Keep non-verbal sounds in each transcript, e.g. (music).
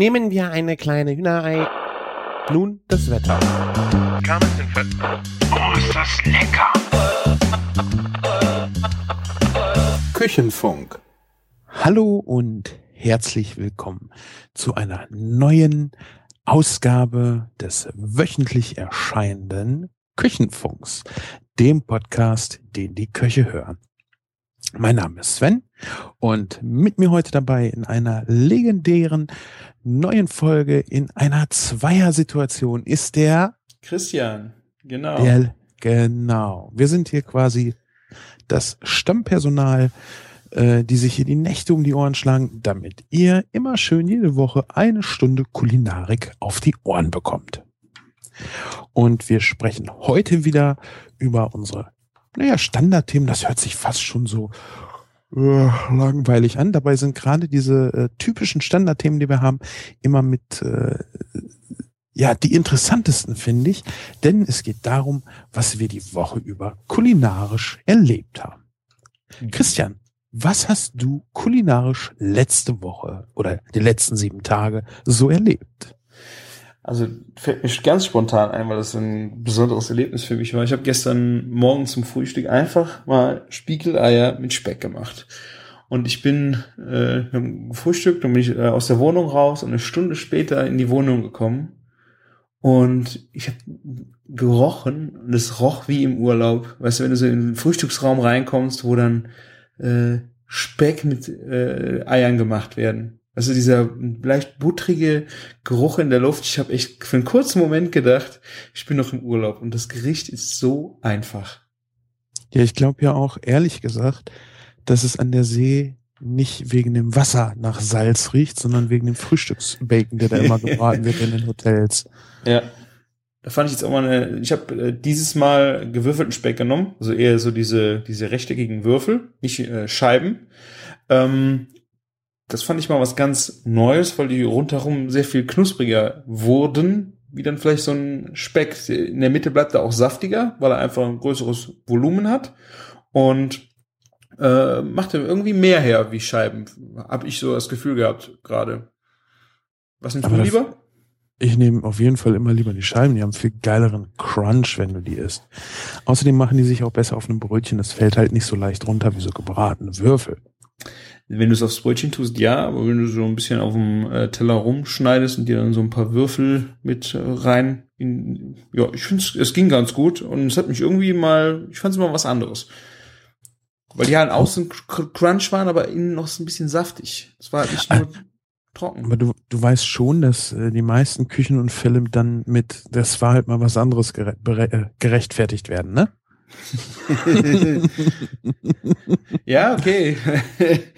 Nehmen wir eine kleine Hühnerei. Nun das Wetter. Oh, ist das lecker! Küchenfunk. Hallo und herzlich willkommen zu einer neuen Ausgabe des wöchentlich erscheinenden Küchenfunks, dem Podcast, den die Köche hören. Mein Name ist Sven und mit mir heute dabei in einer legendären neuen Folge in einer Zweiersituation ist der Christian, genau. Der, genau. Wir sind hier quasi das Stammpersonal, äh, die sich hier die Nächte um die Ohren schlagen, damit ihr immer schön jede Woche eine Stunde Kulinarik auf die Ohren bekommt. Und wir sprechen heute wieder über unsere, naja, Standardthemen. Das hört sich fast schon so äh, langweilig an. Dabei sind gerade diese äh, typischen Standardthemen, die wir haben, immer mit äh, ja, die interessantesten finde ich, denn es geht darum, was wir die Woche über kulinarisch erlebt haben. Christian, was hast du kulinarisch letzte Woche oder die letzten sieben Tage so erlebt? Also fällt mir ganz spontan ein, weil das ein besonderes Erlebnis für mich war. Ich habe gestern Morgen zum Frühstück einfach mal Spiegeleier mit Speck gemacht. Und ich bin äh, gefrühstückt und bin ich, äh, aus der Wohnung raus und eine Stunde später in die Wohnung gekommen und ich habe gerochen und es roch wie im Urlaub. Weißt du, wenn du so in den Frühstücksraum reinkommst, wo dann äh, Speck mit äh, Eiern gemacht werden. Also dieser leicht buttrige Geruch in der Luft. Ich habe echt für einen kurzen Moment gedacht, ich bin noch im Urlaub und das Gericht ist so einfach. Ja, ich glaube ja auch, ehrlich gesagt, dass es an der See nicht wegen dem Wasser nach Salz riecht, sondern wegen dem Frühstücksbacon, der da immer (laughs) gebraten wird in den Hotels. Ja. Da fand ich jetzt auch mal eine, ich habe äh, dieses Mal gewürfelten Speck genommen, also eher so diese, diese rechteckigen Würfel, nicht äh, Scheiben. Ähm, das fand ich mal was ganz Neues, weil die rundherum sehr viel knuspriger wurden, wie dann vielleicht so ein Speck. In der Mitte bleibt er auch saftiger, weil er einfach ein größeres Volumen hat. Und äh, macht er irgendwie mehr her wie Scheiben. Hab ich so das Gefühl gehabt gerade. Was nimmst Aber du lieber? Ich nehme auf jeden Fall immer lieber die Scheiben. Die haben viel geileren Crunch, wenn du die isst. Außerdem machen die sich auch besser auf einem Brötchen. Das fällt halt nicht so leicht runter wie so gebratene Würfel. Wenn du es aufs Brötchen tust, ja, aber wenn du so ein bisschen auf dem äh, Teller rumschneidest und dir dann so ein paar Würfel mit äh, rein, in, ja, ich finde es ging ganz gut und es hat mich irgendwie mal, ich fand es mal was anderes. Weil die halt außen cr- crunch waren, aber innen noch so ein bisschen saftig. Es war halt nicht nur trocken. Aber du, du weißt schon, dass äh, die meisten Küchenunfälle dann mit, das war halt mal was anderes gere äh, gerechtfertigt werden, ne? Ja, okay. (laughs)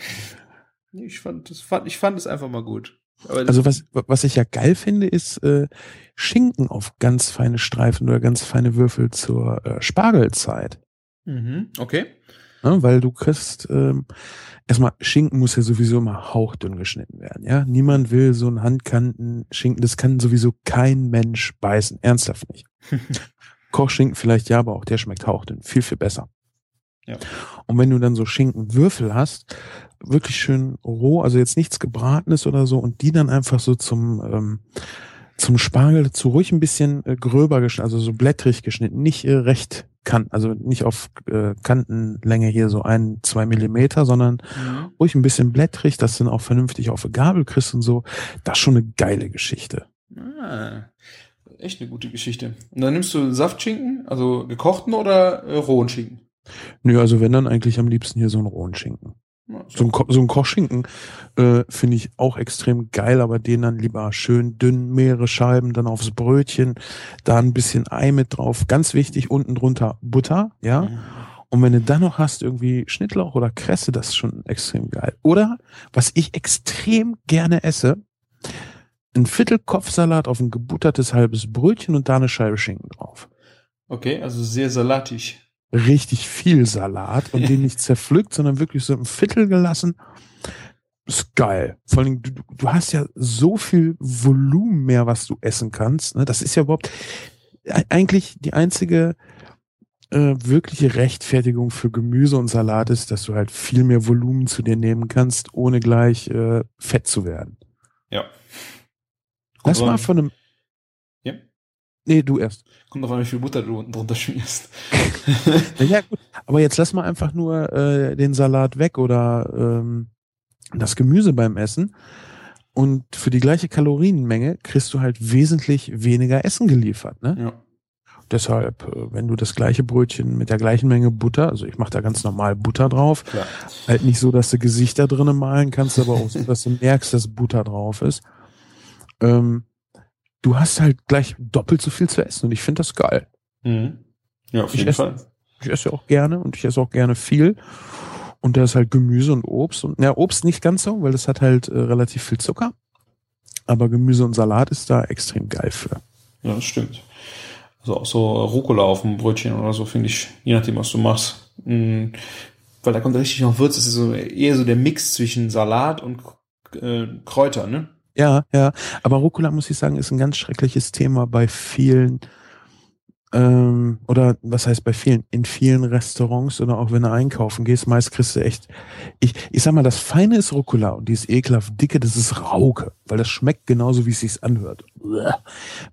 ich fand, das fand, ich fand es einfach mal gut. Aber Also was, was ich ja geil finde, ist äh, Schinken auf ganz feine Streifen oder ganz feine Würfel zur äh, Spargelzeit. mhm, okay. Ne? Weil du kriegst, ähm, erstmal, Schinken muss ja sowieso immer hauchdünn geschnitten werden, ja. Niemand will so einen Handkanten Schinken, das kann sowieso kein Mensch beißen, ernsthaft nicht. (laughs) Kochschinken vielleicht ja, aber auch der schmeckt hauchdünn, viel, viel besser. Ja. Und wenn du dann so Schinkenwürfel hast, wirklich schön roh, also jetzt nichts gebratenes oder so, und die dann einfach so zum, ähm, zum Spargel dazu ruhig ein bisschen äh, gröber geschnitten, also so blättrig geschnitten, nicht äh, recht kan also nicht auf äh, Kantenlänge hier so ein, zwei Millimeter, sondern Mhm. ruhig ein bisschen blättrig, dass du dann auch vernünftig auf eine Gabel kriegst und so. Das ist schon eine geile Geschichte. Ah, echt eine gute Geschichte. Und dann nimmst du Saftschinken, also gekochten oder äh, rohen Schinken? Nö, also wenn dann eigentlich am liebsten hier so einen rohen Schinken. Ja, So ein, so ein Kochschinken äh, finde ich auch extrem geil, aber den dann lieber schön dünn, mehrere Scheiben, dann aufs Brötchen, da ein bisschen Ei mit drauf. Ganz wichtig, unten drunter Butter, ja. Mhm. Und wenn du dann noch hast, irgendwie Schnittlauch oder Kresse, das ist schon extrem geil. Oder, was ich extrem gerne esse, ein Viertel Kopfsalat auf ein gebuttertes halbes Brötchen und da eine Scheibe Schinken drauf. Okay, also sehr salatig. Richtig viel Salat und den nicht zerpflückt, sondern wirklich so ein Viertel gelassen. Ist geil. Vor allem, du, du- hast ja so viel Volumen mehr, was du essen kannst. Ne? Das ist ja überhaupt e- eigentlich die einzige äh, wirkliche Rechtfertigung für Gemüse und Salat ist, dass du halt viel mehr Volumen zu dir nehmen kannst, ohne gleich äh, fett zu werden. Ja. Lass mal von einem. Ja? Nee, du erst. Kommt auf an, wie viel Butter du unten drunter schmierst. (laughs) (laughs) ja, gut. Aber jetzt lass mal einfach nur äh, den Salat weg oder ähm, das Gemüse beim Essen. Und für die gleiche Kalorienmenge kriegst du halt wesentlich weniger Essen geliefert. Ne? Ja. Deshalb, äh, wenn du das gleiche Brötchen mit der gleichen Menge Butter, also ich mache da ganz normal Butter drauf, Klar. halt nicht so, dass du Gesichter drinnen malen kannst, aber auch so, dass du merkst, dass Butter drauf ist. Ähm, du hast halt gleich doppelt so viel zu essen und ich finde das geil. Mhm. Ja, auf Ich jeden esse- Fall. Ich esse auch gerne und ich esse auch gerne viel. Und da ist halt Gemüse und Obst. Und ja, Obst nicht ganz so, weil das hat halt äh, relativ viel Zucker. Aber Gemüse und Salat ist da extrem geil für. Ja, das stimmt. Also auch so Rucola auf dem Brötchen oder so, finde ich, je nachdem, was du machst. Mhm. Weil da kommt richtig noch Würze. Es ist so eher so der Mix zwischen Salat und äh, Kräuter, ne? Ja, ja. Aber Rucola, muss ich sagen, ist ein ganz schreckliches Thema bei vielen, ähm, oder was heißt bei vielen, in vielen Restaurants oder auch wenn du einkaufen gehst, meist kriegst du echt, ich, ich sag mal, das Feine ist Rucola und die ist ekelhaft dicke, das ist Rauke, weil das schmeckt genauso, wie es sich anhört.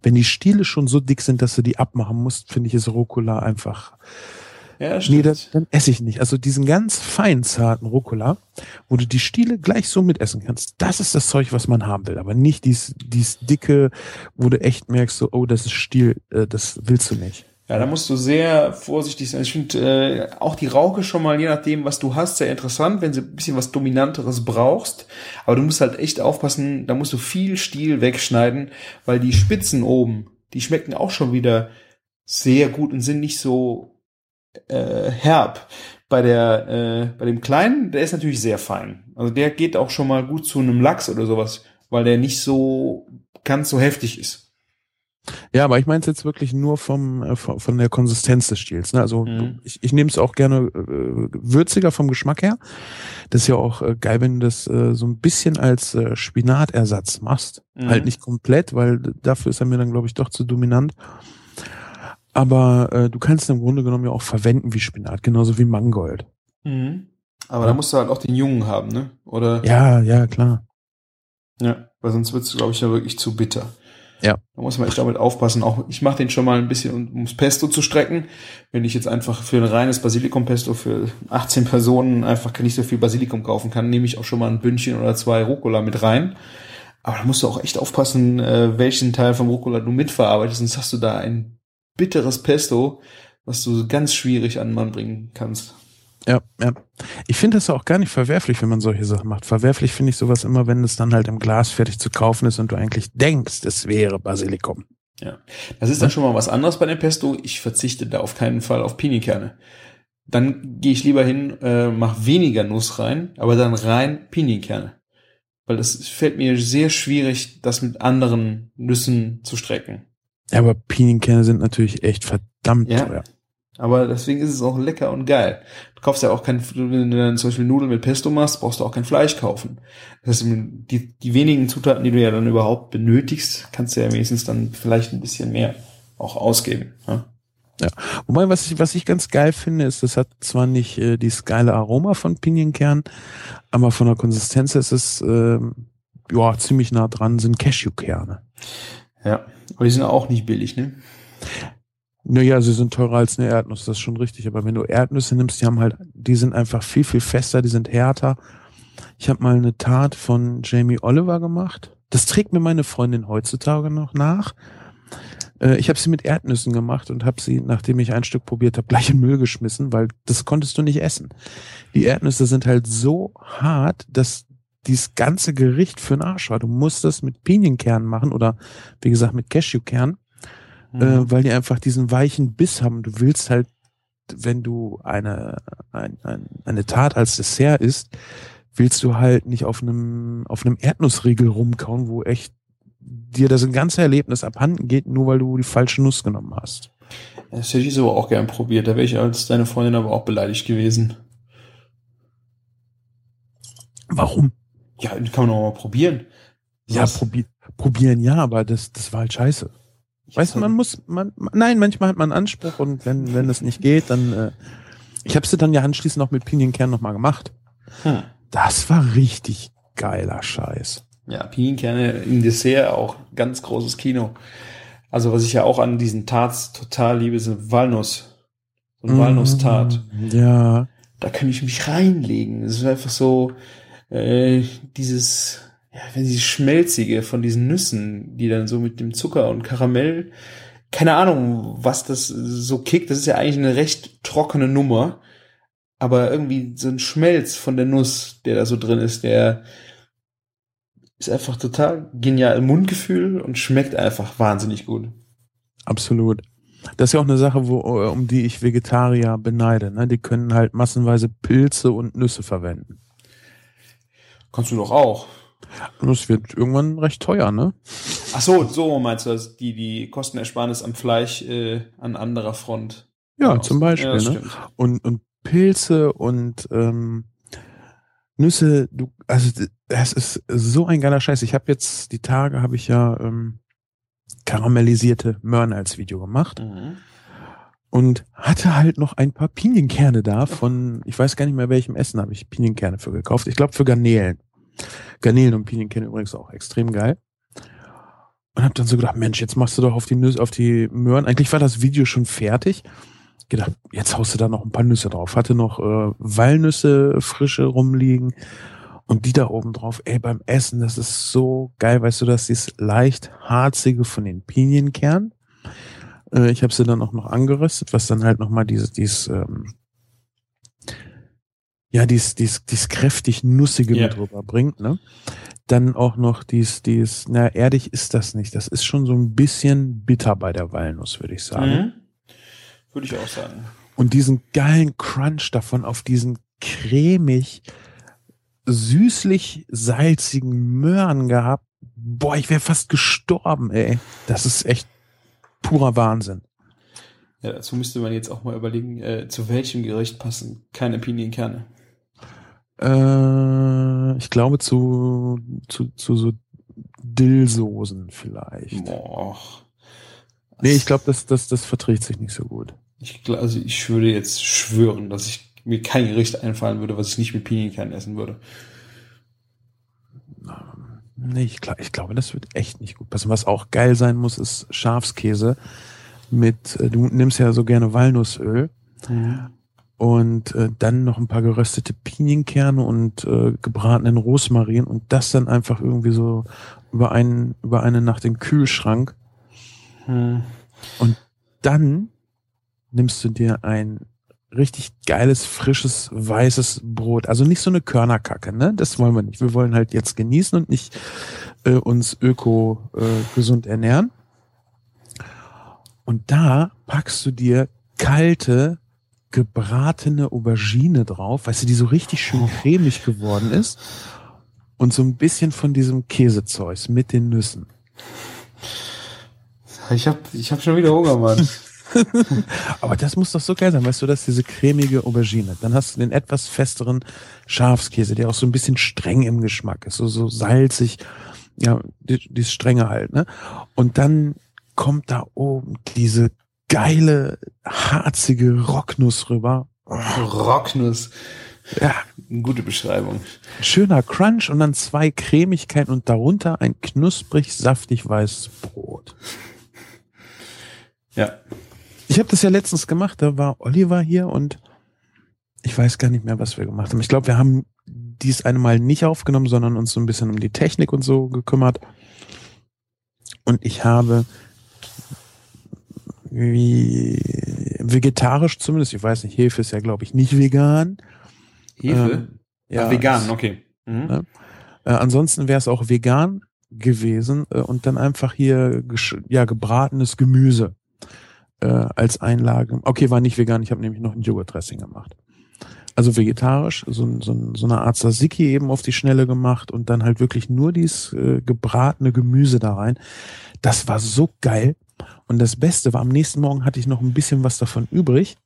Wenn die Stiele schon so dick sind, dass du die abmachen musst, finde ich, ist Rucola einfach Ja, das Nee, stimmt. das, dann esse ich nicht. Also diesen ganz fein zarten Rucola, wo du die Stiele gleich so mitessen kannst, das ist das Zeug, was man haben will. Aber nicht dies, dies dicke, wo du echt merkst, so, oh, das ist Stiel, äh, das willst du nicht. Ja, da musst du sehr vorsichtig sein. Ich finde äh, auch die Rauke schon mal, je nachdem, was du hast, sehr interessant, wenn du ein bisschen was Dominanteres brauchst. Aber du musst halt echt aufpassen, da musst du viel Stiel wegschneiden, weil die Spitzen oben, die schmecken auch schon wieder sehr gut und sind nicht so äh, herb. Bei der, äh, bei dem kleinen, der ist natürlich sehr fein. Also der geht auch schon mal gut zu einem Lachs oder sowas, weil der nicht so ganz so heftig ist. Ja, aber ich meine es jetzt wirklich nur vom, äh, von, der Konsistenz des Stiels. Ne? Also Mhm. ich, ich nehme es auch gerne äh, würziger vom Geschmack her. Das ist ja auch äh, geil, wenn du das äh, so ein bisschen als äh, Spinatersatz machst. Mhm. Halt nicht komplett, weil dafür ist er mir dann, glaube ich, doch zu dominant. Aber äh, du kannst im Grunde genommen ja auch verwenden wie Spinat, genauso wie Mangold. Mhm. Aber da musst du halt auch den Jungen haben, ne? Oder? Ja, ja, klar. Ja, weil sonst wird's, glaube ich, ja wirklich zu bitter. Ja. Da muss man echt damit aufpassen. Auch ich mache den schon mal ein bisschen, um- ums Pesto zu strecken. Wenn ich jetzt einfach für ein reines Basilikum-Pesto für 18 Personen einfach nicht so viel Basilikum kaufen kann, nehme ich auch schon mal ein Bündchen oder zwei Rucola mit rein. Aber da musst du auch echt aufpassen, äh, welchen Teil vom Rucola du mitverarbeitest, sonst hast du da ein bitteres Pesto, was du ganz schwierig an den Mann bringen kannst. Ja, ja. Ich finde das auch gar nicht verwerflich, wenn man solche Sachen macht. Verwerflich finde ich sowas immer, wenn es dann halt im Glas fertig zu kaufen ist und du eigentlich denkst, es wäre Basilikum. Das ist dann schon mal was anderes bei dem Pesto. Ich verzichte da auf keinen Fall auf Pinienkerne. Dann gehe ich lieber hin, äh, mache weniger Nuss rein, aber dann rein Pinienkerne. Weil das fällt mir sehr schwierig, das mit anderen Nüssen zu strecken. Ja, aber Pinienkerne sind natürlich echt verdammt Ja. teuer. Aber deswegen ist es auch lecker und geil. Du kaufst ja auch kein, wenn du dann zum Beispiel Nudeln mit Pesto machst, brauchst du auch kein Fleisch kaufen. Das heißt, die, die wenigen Zutaten, die du ja dann überhaupt benötigst, kannst du ja wenigstens dann vielleicht ein bisschen mehr auch ausgeben. Ja? Wobei, was ich, was ich ganz geil finde, ist, das hat zwar nicht äh, dieses geile Aroma von Pinienkern, aber von der Konsistenz ist es ähm, ja ziemlich nah dran, sind Cashewkerne. Ja, aber die sind auch nicht billig, ne? Naja, sie sind teurer als eine Erdnuss, das ist schon richtig. Aber wenn du Erdnüsse nimmst, die haben halt, die sind einfach viel, viel fester, die sind härter. Ich habe mal eine Tat von Jamie Oliver gemacht. Das trägt mir meine Freundin heutzutage noch nach. Äh, Ich habe sie mit Erdnüssen gemacht und habe sie, nachdem ich ein Stück probiert habe, gleich in Müll geschmissen, weil das konntest du nicht essen. Die Erdnüsse sind halt so hart, dass dieses ganze Gericht für den Arsch war. Du musst das mit Pinienkernen machen oder wie gesagt mit Cashewkernen Mhm. äh, weil die einfach diesen weichen Biss haben. Du willst halt, wenn du eine, ein, ein, eine Tat als Dessert isst, willst du halt nicht auf einem, auf einem Erdnussriegel rumkauen, wo echt dir das ganze Erlebnis abhanden geht, nur weil du die falsche Nuss genommen hast. Das hätte ich so auch gern probiert. Da wäre ich als deine Freundin aber auch beleidigt gewesen. Warum? Ja, kann man auch mal probieren. Ja, Was? probi probieren ja, aber das, das war halt scheiße. Weißt du, man muss, man, nein, manchmal hat man einen Anspruch und wenn, wenn es nicht geht, dann, äh, ich habe sie dann ja anschließend auch mit Pinienkern nochmal gemacht. Hm. Das war richtig geiler Scheiß. Ja, Pinienkerne im Dessert auch ganz großes Kino. Also was ich ja auch an diesen Tarts total liebe, sind Walnuss. So ein Walnuss-Tart. Ja. Da kann ich mich reinlegen. Es ist einfach so äh, dieses, ja, wenn sie schmelzige von diesen Nüssen, die dann so mit dem Zucker und Karamell, keine Ahnung, was das so kickt. Das ist ja eigentlich eine recht trockene Nummer. Aber irgendwie so ein Schmelz von der Nuss, der da so drin ist, der ist einfach total genial im Mundgefühl und schmeckt einfach wahnsinnig gut. Absolut. Das ist ja auch eine Sache, wo, um die ich Vegetarier beneide. Ne? Die können halt massenweise Pilze und Nüsse verwenden. Kannst du doch auch. Das wird irgendwann recht teuer, ne? Ach so, so meinst du, dass die, die Kostenersparnis am Fleisch äh, an anderer Front. Ja, aus. zum Beispiel. Ja, ne? Und, und Pilze und ähm, Nüsse, du, also das ist so ein geiler Scheiß. Ich habe jetzt die Tage habe ich ja ähm, karamellisierte Möhren als Video gemacht. Mhm. Und hatte halt noch ein paar Pinienkerne da von, ich weiß gar nicht mehr welchem Essen habe ich Pinienkerne für gekauft. Ich glaube für Garnelen. Garnelen und Pinienkerne übrigens auch extrem geil. Und habe dann so gedacht, Mensch, jetzt machst du doch auf die Nüsse, auf die Möhren. Eigentlich war das Video schon fertig gedacht, jetzt haust du da noch ein paar Nüsse drauf. Hatte noch äh, Walnüsse frische rumliegen und die da oben drauf. Ey, beim Essen, das ist so geil, weißt du, dass dieses leicht harzige von den Pinienkernen. Äh, ich habe sie dann auch noch angeröstet, was dann halt nochmal dieses, dieses ähm, ja, dies, dies, dies kräftig Nussige yeah. mit drüber bringt, ne? Dann auch noch dies, dies, na, erdig ist das nicht. Das ist schon so ein bisschen bitter bei der Walnuss, würde ich sagen. Mhm. Würde ich auch sagen. Und diesen geilen Crunch davon auf diesen cremig, süßlich salzigen Möhren gehabt. Boah, ich wäre fast gestorben, ey. Das ist echt purer Wahnsinn. Ja, dazu müsste man jetzt auch mal überlegen, äh, zu welchem Gericht passen keine Pinienkerne. Äh, ich glaube zu, zu, zu so Dillsoßen vielleicht. Boah. Nee, ich glaube, das, das, das verträgt sich nicht so gut. Ich, also ich würde jetzt schwören, dass ich mir kein Gericht einfallen würde, was ich nicht mit Pinienkernen essen würde. Nee, ich, glaub, ich glaube, das wird echt nicht gut passen. Was auch geil sein muss, ist Schafskäse mit, äh, du nimmst ja so gerne Walnussöl mhm. und äh, dann noch ein paar geröstete Pinienkerne und äh, gebratenen Rosmarin und das dann einfach irgendwie so über einen, über eine Nacht im Kühlschrank. Mhm. Und dann nimmst du dir ein richtig geiles, frisches, weißes Brot. Also nicht so eine Körnerkacke, ne? Das wollen wir nicht. Wir wollen halt jetzt genießen und nicht äh, uns öko äh, gesund ernähren. Und da packst du dir kalte, gebratene Aubergine drauf, weißt du, die so richtig schön cremig geworden ist. Und so ein bisschen von diesem Käsezeug mit den Nüssen. Ich hab, ich hab schon wieder Hunger, Mann. (laughs) (laughs) Aber das muss doch so geil sein, weißt du, dass diese cremige Aubergine. Dann hast du den etwas festeren Schafskäse, der auch so ein bisschen streng im Geschmack ist, so, so salzig, ja, die, die Strenge halt, ne? Und dann kommt da oben diese geile, harzige Rocknuss rüber. Rocknuss. Ja. Gute Beschreibung. Schöner Crunch und dann zwei Cremigkeiten und darunter ein knusprig, saftig weißes Brot. Ja. Ich habe das ja letztens gemacht, da war Oliver hier und ich weiß gar nicht mehr, was wir gemacht haben. Ich glaube, wir haben dies eine Mal nicht aufgenommen, sondern uns so ein bisschen um die Technik und so gekümmert. Und ich habe wie vegetarisch zumindest, ich weiß nicht, Hefe ist ja, glaube ich, nicht vegan. Hefe? Ähm, ja, Ach, vegan, okay. Mhm. Ne? Äh, ansonsten wäre es auch vegan gewesen äh, und dann einfach hier ja gebratenes Gemüse äh, als Einlage. Okay, war nicht vegan, ich habe nämlich noch ein Joghurt-Dressing gemacht. Also vegetarisch, so, so, so eine Art Tzatziki eben auf die Schnelle gemacht und dann halt wirklich nur dieses äh, gebratene Gemüse da rein. Das war so geil. Und das Beste war, am nächsten Morgen hatte ich noch ein bisschen was davon übrig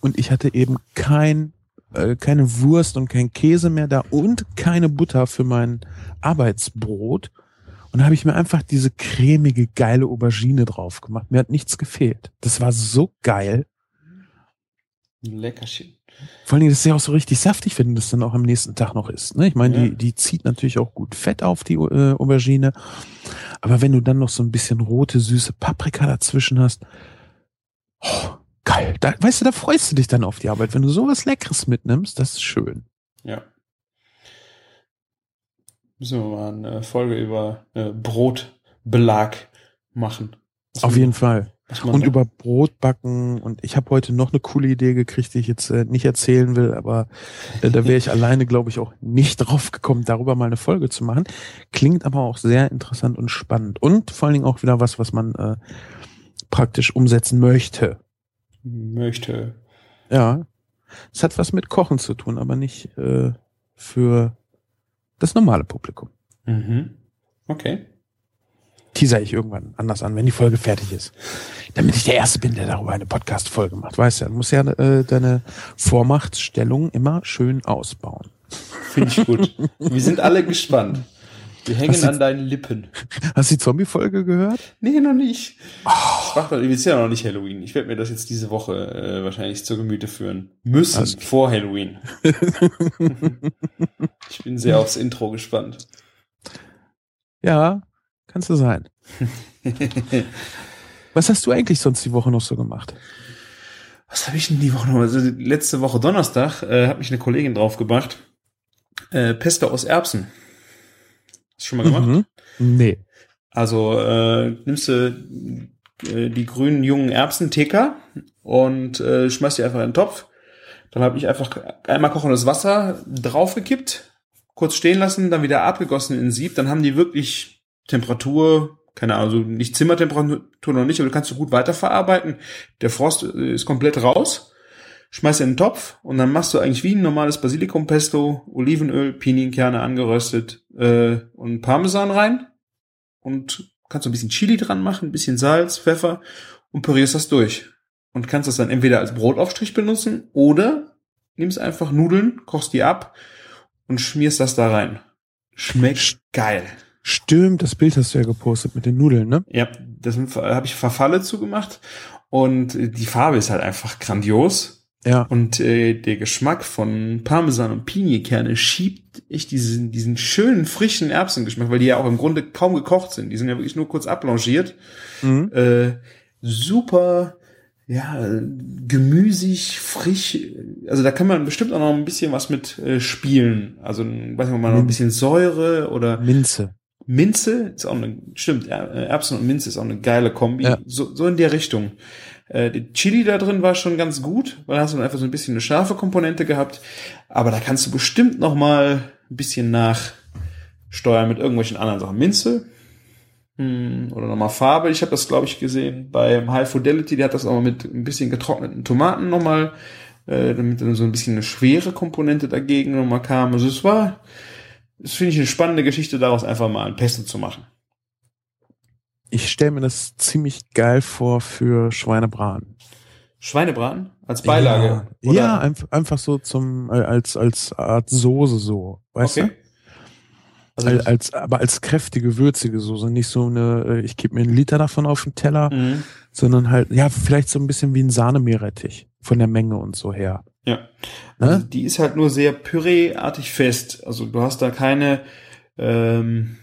und ich hatte eben kein, äh, keine Wurst und kein Käse mehr da und keine Butter für mein Arbeitsbrot. Und da habe ich mir einfach diese cremige, geile Aubergine drauf gemacht. Mir hat nichts gefehlt. Das war so geil. Leckerchen. Vor allen Dingen, das ist ja auch so richtig saftig, wenn du das dann auch am nächsten Tag noch isst. Ne? Ich meine, Ja. die, die zieht natürlich auch gut Fett auf, die äh, Aubergine. Aber wenn du dann noch so ein bisschen rote, süße Paprika dazwischen hast, oh, geil. Da, weißt du, da freust du dich dann auf die Arbeit. Wenn du sowas Leckeres mitnimmst, das ist schön. Ja. Müssen wir mal eine Folge über äh, Brotbelag machen. Was Auf man- jeden Fall. Und über Brot backen. Und ich habe heute noch eine coole Idee gekriegt, die ich jetzt äh, nicht erzählen will, aber äh, da wäre ich (laughs) alleine, glaube ich, auch nicht drauf gekommen, darüber mal eine Folge zu machen. Klingt aber auch sehr interessant und spannend. Und vor allen Dingen auch wieder was, was man äh, praktisch umsetzen möchte. möchte. Ja. Es hat was mit Kochen zu tun, aber nicht äh, für das normale Publikum. Mhm. Okay. Teaser ich irgendwann anders an, wenn die Folge fertig ist. Damit ich der Erste bin, der darüber eine Podcast-Folge macht. Weißt ja, du musst ja äh, deine Vormachtstellung immer schön ausbauen. Finde ich gut. (laughs) Wir sind alle gespannt. Wir hängen Hast an deinen Lippen. Hast du die Zombie-Folge gehört? Nee, noch nicht. Ich mach doch, ist ja noch nicht Halloween. Ich werde mir das jetzt diese Woche äh, wahrscheinlich zur Gemüte führen. Müssen Alles vor Halloween. (laughs) ich bin sehr aufs Intro gespannt. Ja, kannst du sein. (laughs) Was hast du eigentlich sonst die Woche noch so gemacht? Was habe ich denn die Woche noch? Also letzte Woche Donnerstag äh, hat mich eine Kollegin draufgebracht. Äh, Pesto aus Erbsen. Hast du schon mal gemacht? Mhm. Nee. Also äh, nimmst du äh, die grünen jungen Erbsen, TK, und äh, schmeißt die einfach in den Topf. Dann habe ich einfach einmal kochendes Wasser draufgekippt, kurz stehen lassen, dann wieder abgegossen in Sieb. Dann haben die wirklich Temperatur, keine Ahnung, also nicht Zimmertemperatur noch nicht, aber du kannst du gut weiterverarbeiten. Der Frost äh, ist komplett raus. Schmeißt in den Topf und dann machst du eigentlich wie ein normales Basilikumpesto, Olivenöl, Pinienkerne angeröstet äh, und Parmesan rein und kannst so ein bisschen Chili dran machen, ein bisschen Salz, Pfeffer und pürierst das durch. Und kannst das dann entweder als Brotaufstrich benutzen oder nimmst einfach Nudeln, kochst die ab und schmierst das da rein. Schmeckt geil. Stimmt, das Bild hast du ja gepostet mit den Nudeln, ne? Ja, das habe ich Verfalle zugemacht und die Farbe ist halt einfach grandios. Ja. Und äh, der Geschmack von Parmesan und Pinienkerne schiebt echt diesen, diesen schönen, frischen Erbsengeschmack, weil die ja auch im Grunde kaum gekocht sind. Die sind ja wirklich nur kurz abblanchiert. Mhm. Äh, super, ja, gemüsig, frisch. Also da kann man bestimmt auch noch ein bisschen was mit äh, spielen. Also, weiß nicht, man noch ein bisschen Säure oder Minze. Minze ist auch eine, stimmt, Erbsen und Minze ist auch eine geile Kombi. Ja. So, so in der Richtung. Äh, die Chili da drin war schon ganz gut, weil da hast du einfach so ein bisschen eine scharfe Komponente gehabt. Aber da kannst du bestimmt noch mal ein bisschen nachsteuern mit irgendwelchen anderen Sachen. Minze hm, oder nochmal Farbe. Ich habe das, glaube ich, gesehen beim High Fidelity. Der hat das auch mit ein bisschen getrockneten Tomaten nochmal, äh, damit dann so ein bisschen eine schwere Komponente dagegen nochmal kam. Also es war, das finde ich eine spannende Geschichte, daraus einfach mal ein Pesto zu machen. Ich stelle mir das ziemlich geil vor für Schweinebraten. Schweinebraten als Beilage. Ja, ja einf einfach so zum, äh, als, als Art Soße so. Weißt okay. du? Also Als, als, aber als kräftige, würzige Soße. Nicht so eine, äh, ich gebe mir einen Liter davon auf den Teller, Mhm. sondern halt, ja, vielleicht so ein bisschen wie ein Sahnemeerrettich. Von der Menge und so her. Ja. Ne? Also die ist halt nur sehr püreeartig fest. Also du hast da keine ähm,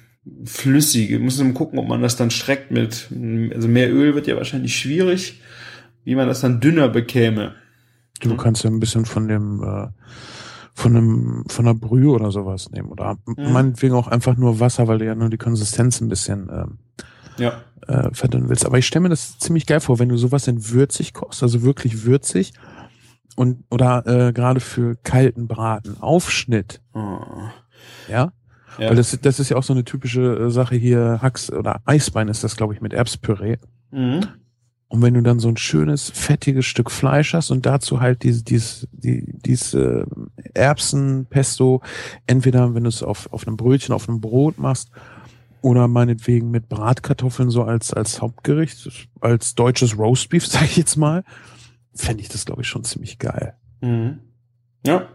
flüssige. Muss man gucken, ob man das dann streckt mit. Also mehr Öl wird ja wahrscheinlich schwierig, wie man das dann dünner bekäme. Du Mhm. kannst ja ein bisschen von dem, äh, von einem, von einer Brühe oder sowas nehmen. Oder Mhm. meinetwegen auch einfach nur Wasser, weil du ja nur die Konsistenz ein bisschen ähm, Ja. äh, verdünnen willst. Aber ich stelle mir das ziemlich geil vor, wenn du sowas in würzig kochst, also wirklich würzig und oder äh, gerade für kalten Braten, Aufschnitt, Oh. ja. Ja. Weil das, das ist ja auch so eine typische äh, Sache hier, Hax oder Eisbein ist das, glaube ich, mit Erbspüree. mhm. Und wenn du dann so ein schönes, fettiges Stück Fleisch hast und dazu halt diese, dieses, die, diese Erbsenpesto, entweder wenn du es auf, auf einem Brötchen, auf einem Brot machst oder meinetwegen mit Bratkartoffeln so als, als Hauptgericht, als deutsches Roastbeef, (laughs) sage ich jetzt mal, fände ich das, glaube ich, schon ziemlich geil. Mhm. Ja.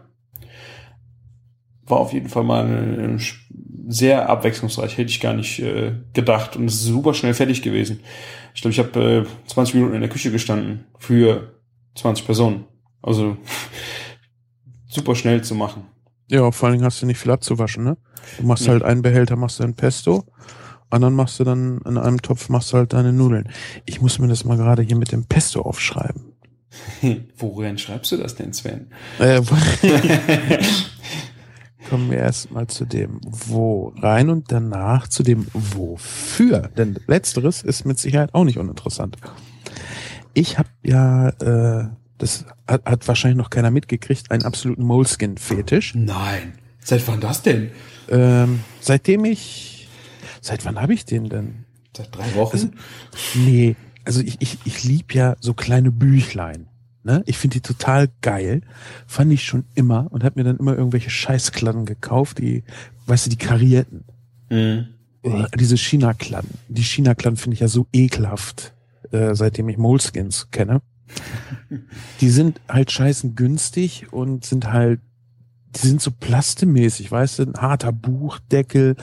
War auf jeden Fall mal sehr abwechslungsreich, hätte ich gar nicht äh, gedacht. Und es ist super schnell fertig gewesen. Ich glaube, ich habe äh, 20 Minuten in der Küche gestanden für 20 Personen. Also (laughs) super schnell zu machen. Ja, vor allen Dingen hast du nicht viel abzuwaschen, ne? Du machst Nee. halt einen Behälter, machst du ein Pesto, anderen machst du dann in einem Topf, machst du halt deine Nudeln. Ich muss mir das mal gerade hier mit dem Pesto aufschreiben. (laughs) Worin schreibst du das denn, Sven? Äh, (laughs) kommen wir erstmal zu dem Wo rein und danach zu dem Wofür. Denn letzteres ist mit Sicherheit auch nicht uninteressant. Ich habe ja, äh, das hat, hat wahrscheinlich noch keiner mitgekriegt, einen absoluten Moleskin-Fetisch. Nein. Seit wann das denn? Ähm, seitdem ich, seit wann habe ich den denn? Seit drei Wochen? Also, nee, also ich, ich, ich lieb ja so kleine Büchlein. Ne? Ich finde die total geil. Fand ich schon immer und habe mir dann immer irgendwelche Scheißkladden gekauft, die, weißt du, die karierten. mhm. Diese China-Kladden. Die China-Kladden finde ich ja so ekelhaft, äh, seitdem ich Moleskins kenne. (laughs) Die sind halt scheißen günstig und sind halt, die sind so plastemäßig, weißt du, ein harter Buchdeckel,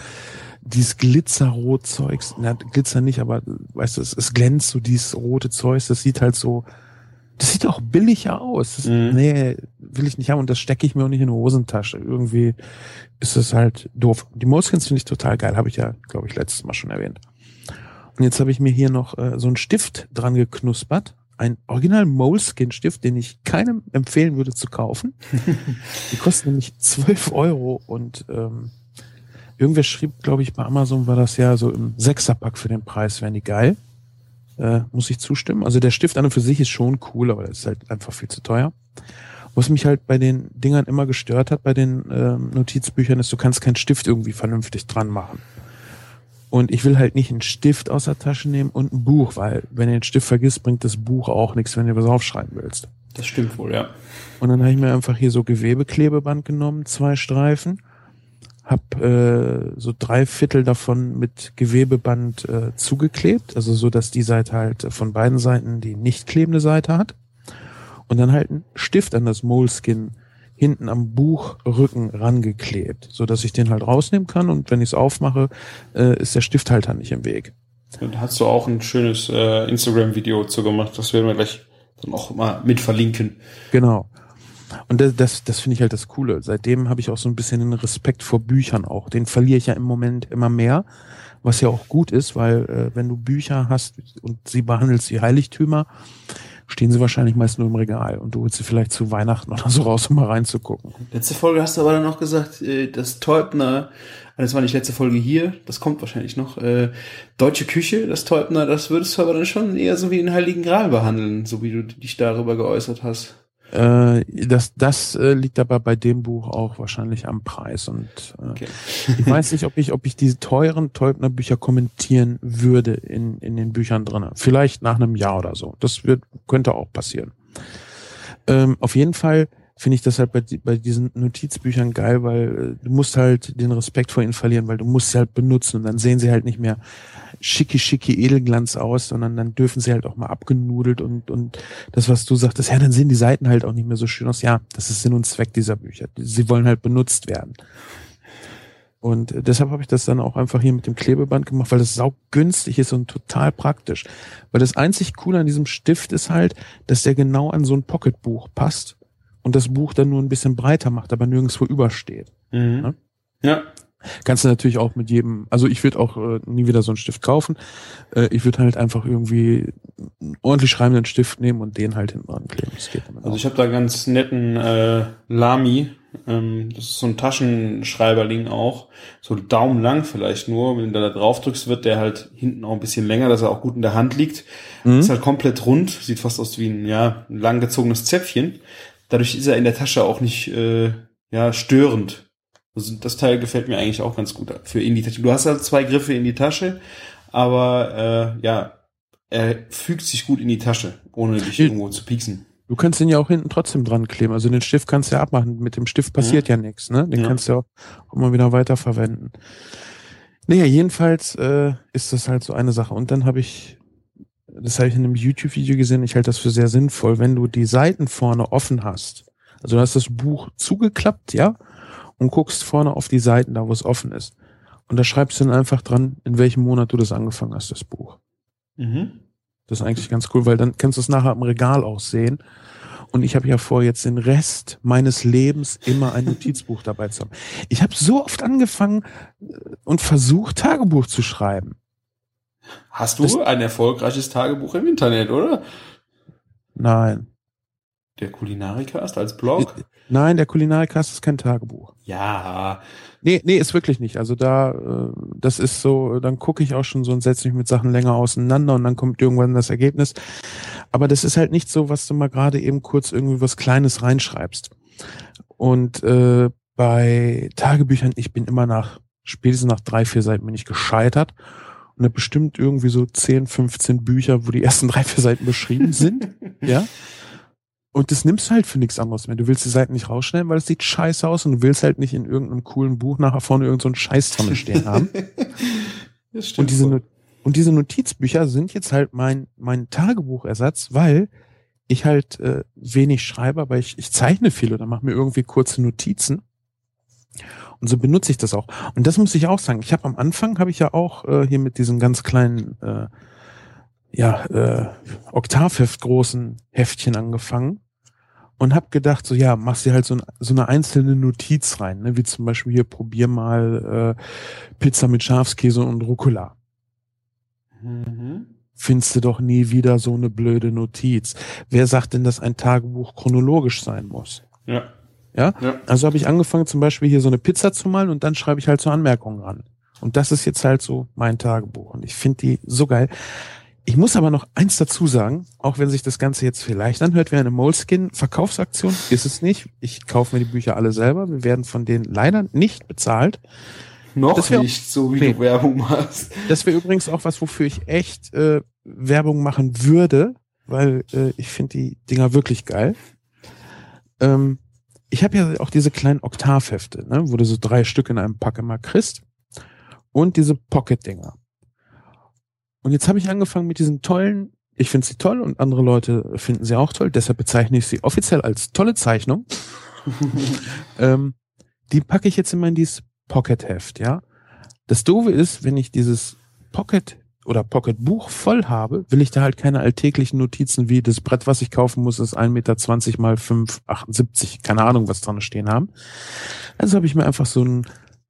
dieses Glitzerrot-Zeugs, na, Glitzer nicht, aber weißt du, es, es glänzt so dieses rote Zeugs, das sieht halt so, das sieht auch billiger aus. Das, Mhm. Nee, will ich nicht haben und das stecke ich mir auch nicht in eine Hosentasche. Irgendwie ist das halt doof. Die Moleskins finde ich total geil, habe ich ja, glaube ich, letztes Mal schon erwähnt. Und jetzt habe ich mir hier noch äh, so einen Stift dran geknuspert. Ein Original Moleskin Stift, den ich keinem empfehlen würde zu kaufen. (laughs) Die kosten nämlich 12 Euro und ähm, irgendwer schrieb, glaube ich, bei Amazon war das ja so im Sechserpack für den Preis, wären die geil. Äh, muss ich zustimmen. Also der Stift an und für sich ist schon cool, aber das ist halt einfach viel zu teuer. Was mich halt bei den Dingern immer gestört hat, bei den ähm, Notizbüchern, ist, du kannst keinen Stift irgendwie vernünftig dran machen. Und ich will halt nicht einen Stift aus der Tasche nehmen und ein Buch, weil wenn du den Stift vergisst, bringt das Buch auch nichts, wenn du was aufschreiben willst. Das stimmt wohl, ja. Und dann habe ich mir einfach hier so Gewebeklebeband genommen, zwei Streifen, hab äh, so drei Viertel davon mit Gewebeband äh, zugeklebt, also so, dass die Seite halt von beiden Seiten die nicht klebende Seite hat. Und dann halt einen Stift an das Moleskin hinten am Buchrücken rangeklebt, so dass ich den halt rausnehmen kann und wenn ich es aufmache, äh, ist der Stifthalter nicht im Weg. Und da hast du auch ein schönes äh, Instagram-Video zu gemacht. Das werden wir gleich dann auch mal mit verlinken. Genau. Und das, das, das finde ich halt das Coole. Seitdem habe ich auch so ein bisschen einen Respekt vor Büchern auch. Den verliere ich ja im Moment immer mehr, was ja auch gut ist, weil äh, wenn du Bücher hast und sie behandelst wie Heiligtümer, stehen sie wahrscheinlich meist nur im Regal und du holst sie vielleicht zu Weihnachten oder so raus, um mal reinzugucken. Letzte Folge hast du aber dann noch gesagt, äh, das Teubner, das war nicht letzte Folge hier, das kommt wahrscheinlich noch, äh, deutsche Küche, das Teubner, das würdest du aber dann schon eher so wie den Heiligen Gral behandeln, so wie du dich darüber geäußert hast. Äh, das das äh, liegt aber bei dem Buch auch wahrscheinlich am Preis und äh, Okay. ich weiß nicht, ob ich, ob ich diese teuren Teubner Bücher kommentieren würde in, in den Büchern drinne. Vielleicht nach einem Jahr oder so. Das wird, könnte auch passieren. Ähm, auf jeden Fall finde ich das halt bei, bei diesen Notizbüchern geil, weil äh, du musst halt den Respekt vor ihnen verlieren, weil du musst sie halt benutzen und dann sehen sie halt nicht mehr schicki schicki Edelglanz aus, sondern dann dürfen sie halt auch mal abgenudelt und, und das, was du sagtest, ja, dann sehen die Seiten halt auch nicht mehr so schön aus. Ja, das ist Sinn und Zweck dieser Bücher. Sie wollen halt benutzt werden. Und äh, deshalb habe ich das dann auch einfach hier mit dem Klebeband gemacht, weil das saugünstig ist und total praktisch. Weil das einzig Coole an diesem Stift ist halt, dass der genau an so ein Pocketbuch passt und das Buch dann nur ein bisschen breiter macht, aber nirgendwo übersteht. Mhm. Ja. Kannst du natürlich auch mit jedem, also ich würde auch äh, nie wieder so einen Stift kaufen. Äh, ich würde halt einfach irgendwie einen ordentlich schreibenden Stift nehmen und den halt hinten dran kleben. Das geht damit Also auch. ich habe da ganz netten äh, Lamy, ähm, das ist so ein Taschenschreiberling auch, so daumenlang vielleicht nur, wenn du da drauf drückst, wird der halt hinten auch ein bisschen länger, dass er auch gut in der Hand liegt. Mhm. Ist halt komplett rund, sieht fast aus wie ein ja ein langgezogenes Zäpfchen. Dadurch ist er in der Tasche auch nicht äh, ja störend. Also das Teil gefällt mir eigentlich auch ganz gut für in die Tasche. Du hast halt zwei Griffe in die Tasche, aber äh, ja, er fügt sich gut in die Tasche, ohne dich Ja. irgendwo zu pieksen. Du kannst den ja auch hinten trotzdem dran kleben. Also den Stift kannst du ja abmachen. Mit dem Stift passiert ja, nichts, ne? Den Ja. kannst du ja auch immer wieder weiterverwenden. Naja, jedenfalls äh, ist das halt so eine Sache. Und dann habe ich, das habe ich in einem YouTube-Video gesehen, ich halte das für sehr sinnvoll, wenn du die Seiten vorne offen hast. Also du hast das Buch zugeklappt, ja, und guckst vorne auf die Seiten, da wo es offen ist. Und da schreibst du dann einfach dran, in welchem Monat du das angefangen hast, das Buch. Mhm. Das ist eigentlich ganz cool, weil dann kannst du es nachher im Regal auch sehen. Und ich habe ja vor, jetzt den Rest meines Lebens immer ein Notizbuch (laughs) dabei zu haben. Ich habe so oft angefangen äh, und versucht, Tagebuch zu schreiben. Hast du das, ein erfolgreiches Tagebuch im Internet, oder? Nein. Der Kulinarikast als Blog? Nein, der Kulinarikast ist kein Tagebuch. Ja. Nee, nee, ist wirklich nicht. Also da, äh, das ist so, dann gucke ich auch schon so und setze mich mit Sachen länger auseinander und dann kommt irgendwann das Ergebnis. Aber das ist halt nicht so, was du mal gerade eben kurz irgendwie was Kleines reinschreibst. Und äh, bei Tagebüchern, ich bin immer nach, spätestens nach drei, vier Seiten bin ich gescheitert und habe bestimmt irgendwie so 10, 15 Bücher, wo die ersten (laughs) drei, vier Seiten beschrieben sind. (laughs) ja. Und das nimmst du halt für nichts anderes mehr. Du willst die Seiten nicht rausschneiden, weil es sieht scheiße aus und du willst halt nicht in irgendeinem coolen Buch nachher vorne irgendeinen so Scheiß drin stehen haben. (laughs) das stimmt und diese, und diese Notizbücher sind jetzt halt mein, mein Tagebuchersatz, weil ich halt äh, wenig schreibe, aber ich, ich zeichne viel oder mache mir irgendwie kurze Notizen. Und so benutze ich das auch. Und das muss ich auch sagen. Ich habe am Anfang habe ich ja auch äh, hier mit diesen ganz kleinen äh, ja, äh, Oktavheft großen Heftchen angefangen und habe gedacht, so ja, machst dir halt so, ein, so eine einzelne Notiz rein, ne? wie zum Beispiel hier, probier mal äh, Pizza mit Schafskäse und Rucola. Mhm. Findest du doch nie wieder so eine blöde Notiz. Wer sagt denn, dass ein Tagebuch chronologisch sein muss? Ja. Ja? ja. Also habe ich angefangen, zum Beispiel hier so eine Pizza zu malen und dann schreibe ich halt so Anmerkungen ran. Und das ist jetzt halt so mein Tagebuch. Und ich finde die so geil. Ich muss aber noch eins dazu sagen, auch wenn sich das Ganze jetzt vielleicht anhört wie eine Moleskin-Verkaufsaktion, ist es nicht. Ich kaufe mir die Bücher alle selber. Wir werden von denen leider nicht bezahlt. Noch nicht, so wie nee. du Werbung machst. Das wäre übrigens auch was, wofür ich echt äh, Werbung machen würde, weil äh, ich finde die Dinger wirklich geil. Ähm, ich habe ja auch diese kleinen Oktavhefte, ne, wo du so drei Stück in einem Pack immer kriegst. Und diese Pocket-Dinger. Und jetzt habe ich angefangen mit diesen tollen, ich finde sie toll und andere Leute finden sie auch toll, deshalb bezeichne ich sie offiziell als tolle Zeichnung. (laughs) ähm, die packe ich jetzt immer in dieses Pocket-Heft, ja. Das Doofe ist, wenn ich dieses Pocket oder Pocket-Buch voll habe, will ich da halt keine alltäglichen Notizen wie das Brett, was ich kaufen muss, ist 1,20 Meter mal 5,78, keine Ahnung, was dran stehen haben. Also habe ich mir einfach so ein,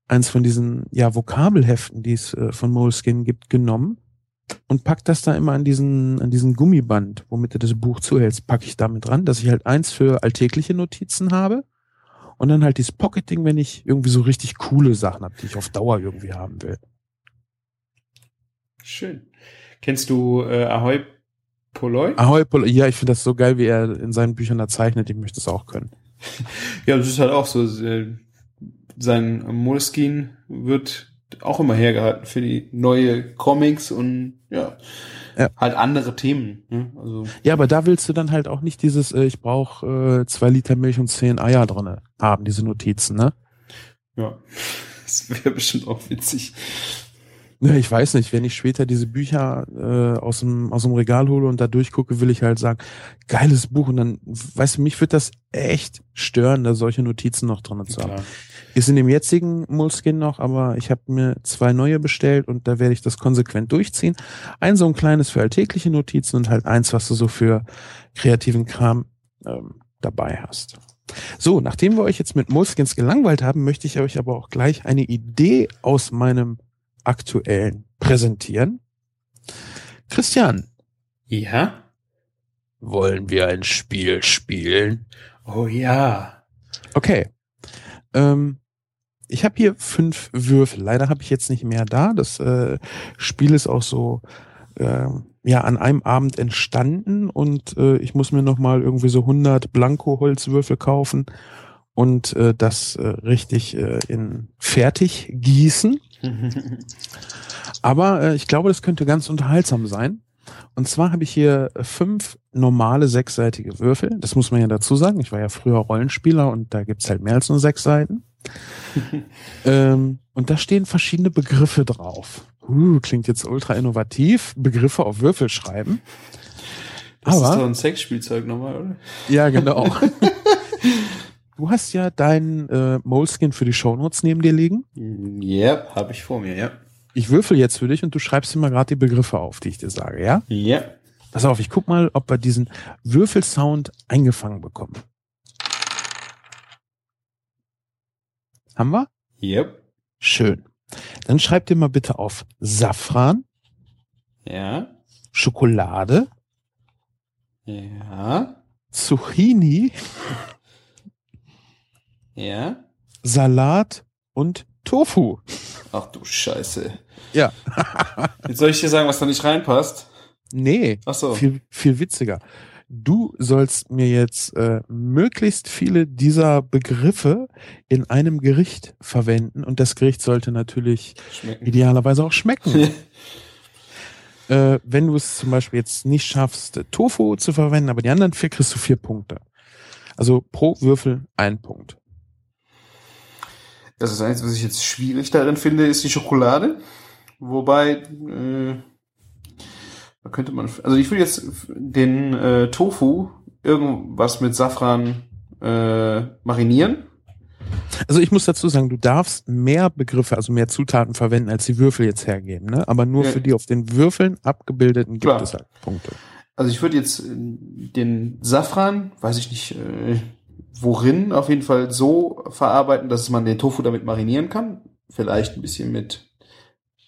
eins von diesen, ja, Vokabelheften, die es äh, von Moleskin gibt, genommen und pack das da immer an diesen, an diesen Gummiband, womit du das Buch zuhältst, packe ich damit dran, dass ich halt eins für alltägliche Notizen habe und dann halt dieses Pocketing, wenn ich irgendwie so richtig coole Sachen habe, die ich auf Dauer irgendwie haben will. Schön. Kennst du äh, Ahoy Poloi? Ahoy Poloi, ja, ich finde das so geil, wie er in seinen Büchern da zeichnet. Ich möchte es auch können. (laughs) ja, das ist halt auch so. Äh, sein Moleskine wird auch immer hergehalten für die neue Comics und ja, ja. halt andere Themen. Ne? Also, ja, aber da willst du dann halt auch nicht dieses, äh, ich brauche äh, zwei Liter Milch und zehn Eier drinne haben, diese Notizen, ne? Ja, (laughs) das wäre bestimmt auch witzig. Ja, ich weiß nicht, wenn ich später diese Bücher äh, aus, dem, aus dem Regal hole und da durchgucke, will ich halt sagen, geiles Buch. Und dann, weißt du, mich wird das echt stören, da solche Notizen noch drin zu haben. Klar. Ist in dem jetzigen Moleskin noch, aber ich habe mir zwei neue bestellt und da werde ich das konsequent durchziehen. Ein so ein kleines für alltägliche Notizen und halt eins, was du so für kreativen Kram ähm, dabei hast. So, nachdem wir euch jetzt mit Moleskins gelangweilt haben, möchte ich euch aber auch gleich eine Idee aus meinem aktuellen präsentieren. Christian. Ja? Wollen wir ein Spiel spielen? Oh ja. Okay. Ähm, ich habe hier fünf Würfel. Leider habe ich jetzt nicht mehr da. Das äh, Spiel ist auch so äh, ja an einem Abend entstanden und äh, ich muss mir noch mal irgendwie so 100 Blanko-Holzwürfel kaufen und äh, das äh, richtig äh, in fertig gießen. (laughs) Aber äh, ich glaube, das könnte ganz unterhaltsam sein. Und zwar habe ich hier fünf normale sechsseitige Würfel. Das muss man ja dazu sagen. Ich war ja früher Rollenspieler und da gibt's halt mehr als nur sechs Seiten. (laughs) ähm, und da stehen verschiedene Begriffe drauf. Uh, klingt jetzt ultra innovativ. Begriffe auf Würfel schreiben. Das Aber, ist doch ein Sexspielzeug nochmal, oder? Ja, genau. (laughs) du hast ja deinen äh, Moleskin für die Shownotes neben dir liegen. Ja, yep, habe ich vor mir, ja. Ich würfel jetzt für dich und du schreibst immer gerade die Begriffe auf, die ich dir sage, ja? Ja. Pass auf, ich guck mal, ob wir diesen Würfelsound eingefangen bekommen. Haben wir? Yep. Schön. Dann schreibt ihr mal bitte auf Safran, Ja. Schokolade, Ja. Zucchini, Ja. Salat und Tofu. Ach du Scheiße. Ja. (laughs) Jetzt soll ich dir sagen, was da nicht reinpasst? Nee, Ach so. viel, viel witziger. Du sollst mir jetzt äh, möglichst viele dieser Begriffe in einem Gericht verwenden und das Gericht sollte natürlich Schmecken. idealerweise auch schmecken. (laughs) äh, wenn du es zum Beispiel jetzt nicht schaffst, Tofu zu verwenden, aber die anderen vier kriegst du vier Punkte. Also pro Würfel ein Punkt. Das ist eins, was ich jetzt schwierig darin finde, ist die Schokolade. Wobei, äh, da könnte man, also ich will jetzt den äh, Tofu irgendwas mit Safran äh, marinieren. Also ich muss dazu sagen, du darfst mehr Begriffe, also mehr Zutaten verwenden, als die Würfel jetzt hergeben, ne? Aber nur Ja. für die auf den Würfeln abgebildeten gibt Klar. es halt Punkte. Also ich würde jetzt äh, den Safran, weiß ich nicht, äh, worin, auf jeden Fall so verarbeiten, dass man den Tofu damit marinieren kann. Vielleicht ein bisschen mit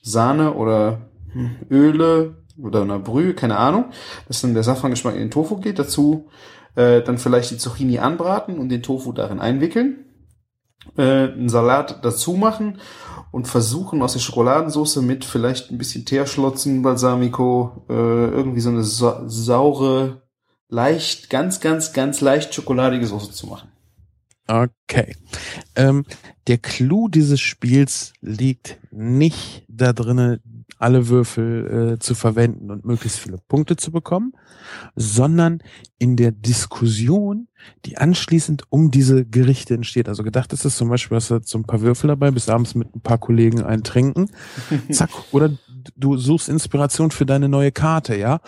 Sahne oder hm, Öle oder einer Brühe, keine Ahnung, dass dann der Safrangeschmack in den Tofu geht. Dazu äh, dann vielleicht die Zucchini anbraten und den Tofu darin einwickeln. Äh, einen Salat dazu machen und versuchen aus der Schokoladensauce mit vielleicht ein bisschen Teerschlotzen, Balsamico, äh, irgendwie so eine sa saure, leicht, ganz, ganz, ganz leicht schokoladige Soße zu machen. Okay. Ähm, der Clou dieses Spiels liegt nicht da drinnen, alle Würfel äh, zu verwenden und möglichst viele Punkte zu bekommen, sondern in der Diskussion, die anschließend um diese Gerichte entsteht. Also gedacht ist es zum Beispiel, hast du so ein paar Würfel dabei, bis abends mit ein paar Kollegen ein Trinken, (laughs) zack, oder du suchst Inspiration für deine neue Karte, ja,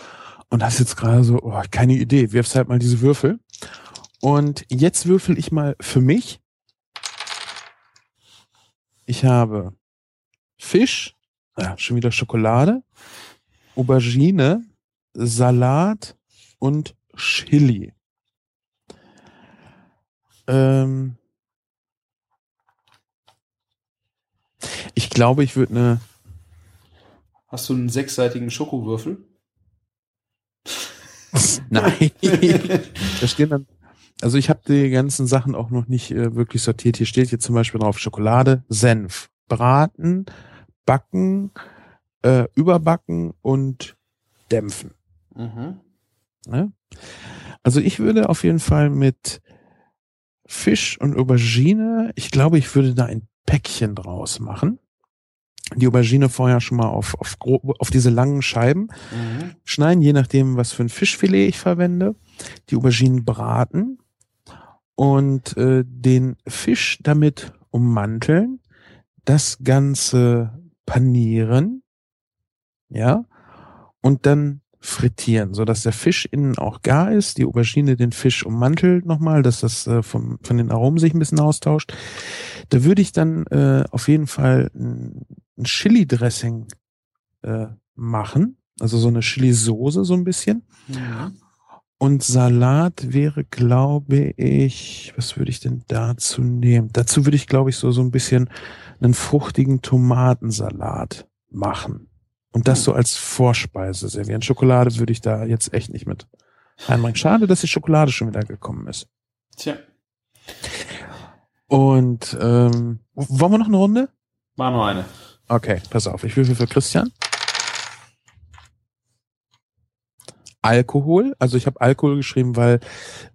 und hast jetzt gerade so, oh, keine Idee, wirfst halt mal diese Würfel. Und jetzt würfel ich mal für mich. Ich habe Fisch, ja, schon wieder Schokolade, Aubergine, Salat und Chili. Ähm ich glaube, ich würde eine. Hast du einen sechsseitigen Schokowürfel? (laughs) Nein. da stehen dann. Also ich habe die ganzen Sachen auch noch nicht äh, wirklich sortiert. Hier steht jetzt zum Beispiel drauf Schokolade, Senf, Braten, Backen, äh, Überbacken und Dämpfen. Mhm. Ne? Also ich würde auf jeden Fall mit Fisch und Aubergine, ich glaube, ich würde da ein Päckchen draus machen. Die Aubergine vorher schon mal auf, auf, grob, auf diese langen Scheiben Mhm. schneiden, je nachdem, was für ein Fischfilet ich verwende. Die Auberginen braten und äh, den Fisch damit ummanteln, das Ganze panieren, ja, und dann frittieren, so dass der Fisch innen auch gar ist, die Aubergine den Fisch ummantelt nochmal, dass das äh, vom, von den Aromen sich ein bisschen austauscht. Da würde ich dann äh, auf jeden Fall ein, ein Chili-Dressing äh, machen, also so eine Chili-Soße so ein bisschen. Mhm. Und Salat wäre, glaube ich, was würde ich denn dazu nehmen? Dazu würde ich, glaube ich, so, so ein bisschen einen fruchtigen Tomatensalat machen. Und das so als Vorspeise servieren. Schokolade würde ich da jetzt echt nicht mit reinbringen. Schade, dass die Schokolade schon wieder gekommen ist. Tja, Und ähm, wollen wir noch eine Runde? war nur eine. Okay, pass auf. Ich würfel für Christian. Alkohol, also ich habe Alkohol geschrieben, weil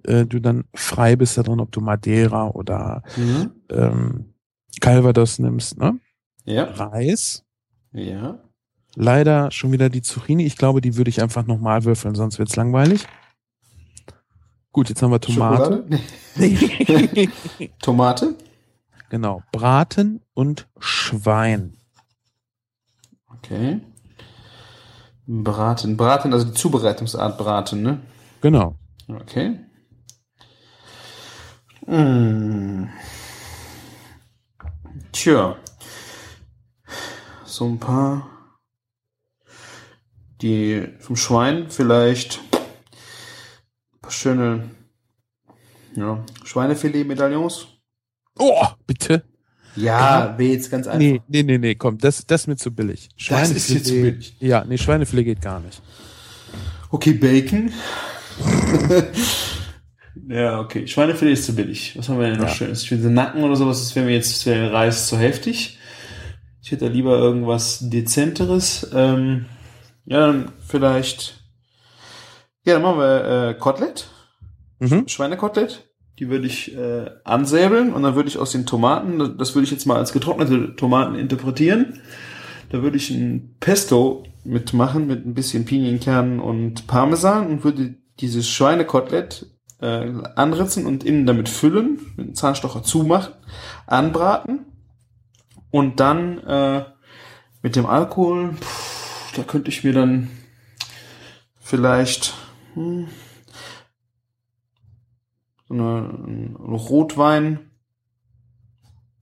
äh, du dann frei bist da drin, ob du Madeira oder Mhm. ähm, Calvados nimmst, ne? Ja, Reis. ja. Leider schon wieder die Zucchini. Ich glaube, die würde ich einfach nochmal würfeln, sonst wird's langweilig. Gut, jetzt haben wir Tomate. (laughs) Tomate? genau. Braten und Schwein. Okay. Braten. Braten, also die Zubereitungsart Braten, ne? Genau. Okay. Hm. Tja. So ein paar die vom Schwein vielleicht ein paar schöne ja, Schweinefilet-Medaillons. Oh, bitte. Ja, wäre jetzt ganz einfach. Nee, nee, nee, nee, komm, das, das ist mir zu billig. Das ist dir zu billig. Ja, nee, Schweinefilet geht gar nicht. Okay, Bacon. (laughs) ja, okay. Schweinefilet ist zu billig. Was haben wir denn noch Ja. schönes? Ich finde Nacken oder sowas, das wäre mir jetzt das wäre Reis zu heftig. Ich hätte da lieber irgendwas Dezenteres. Ähm, ja, dann vielleicht. Ja, dann machen wir äh, Kotelett. Mhm. Schweinekotelett. Die würde ich äh, ansäbeln und dann würde ich aus den Tomaten, das würde ich jetzt mal als getrocknete Tomaten interpretieren. Da würde ich ein Pesto mitmachen mit ein bisschen Pinienkernen und Parmesan und würde dieses Schweinekotelett äh, anritzen und innen damit füllen, mit einem Zahnstocher zumachen, anbraten und dann äh, mit dem Alkohol, pff, da könnte ich mir dann vielleicht hm, so eine, ein Rotwein,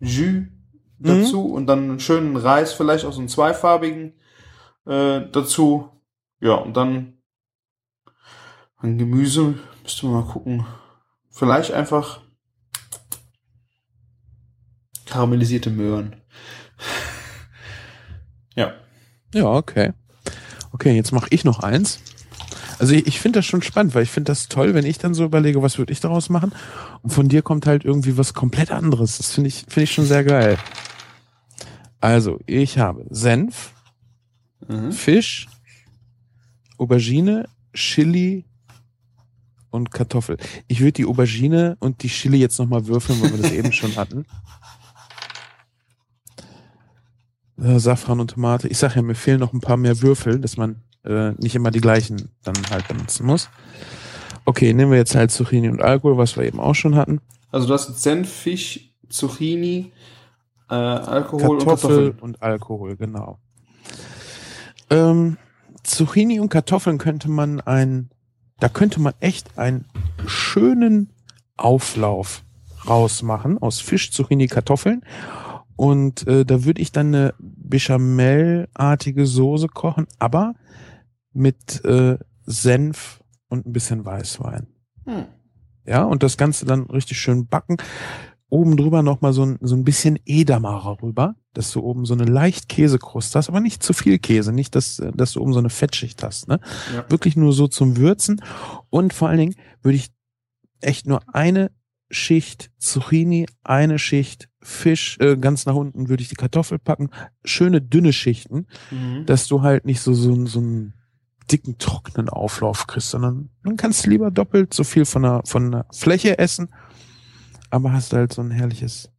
Jus dazu und dann einen schönen Reis, vielleicht auch so einen zweifarbigen äh, dazu. Ja, und dann ein Gemüse, müsste man mal gucken. Vielleicht einfach karamellisierte Möhren. (laughs) ja. Ja, okay. Okay, jetzt mache ich noch eins. Also ich, ich finde das schon spannend, weil ich finde das toll, wenn ich dann so überlege, was würde ich daraus machen. Und von dir kommt halt irgendwie was komplett anderes. Das finde ich, finde ich schon sehr geil. Also, ich habe Senf, Mhm. Fisch, Aubergine, Chili und Kartoffel. Ich würde die Aubergine und die Chili jetzt nochmal würfeln, weil wir das eben schon hatten. (laughs) Äh, Safran und Tomate. Ich sag ja, mir fehlen noch ein paar mehr Würfel, dass man äh, nicht immer die gleichen dann halt benutzen muss. Okay, nehmen wir jetzt halt Zucchini und Alkohol, was wir eben auch schon hatten. Also du hast jetzt Senf, Fisch, Zucchini, äh, Alkohol und Kartoffel Kartoffeln. und Alkohol, genau. Ähm, Zucchini und Kartoffeln könnte man ein, da könnte man echt einen schönen Auflauf rausmachen aus Fisch, Zucchini, Kartoffeln. Und äh, da würde ich dann eine Bechamel-artige Soße kochen, aber mit äh, Senf und ein bisschen Weißwein. Hm. Ja, und das Ganze dann richtig schön backen. Oben drüber nochmal so ein, so ein bisschen Edamer rüber, dass du oben so eine leicht Käsekruste hast, aber nicht zu viel Käse, nicht, dass, dass du oben so eine Fettschicht hast. Ne? Ja. Wirklich nur so zum Würzen. Und vor allen Dingen würde ich echt nur eine Schicht Zucchini, eine Schicht Fisch, äh, ganz nach unten würde ich die Kartoffel packen. Schöne dünne Schichten, Mhm. dass du halt nicht so, so, so einen dicken, trockenen Auflauf kriegst, sondern dann kannst du lieber doppelt so viel von der, von der Fläche essen, aber hast halt so ein herrliches,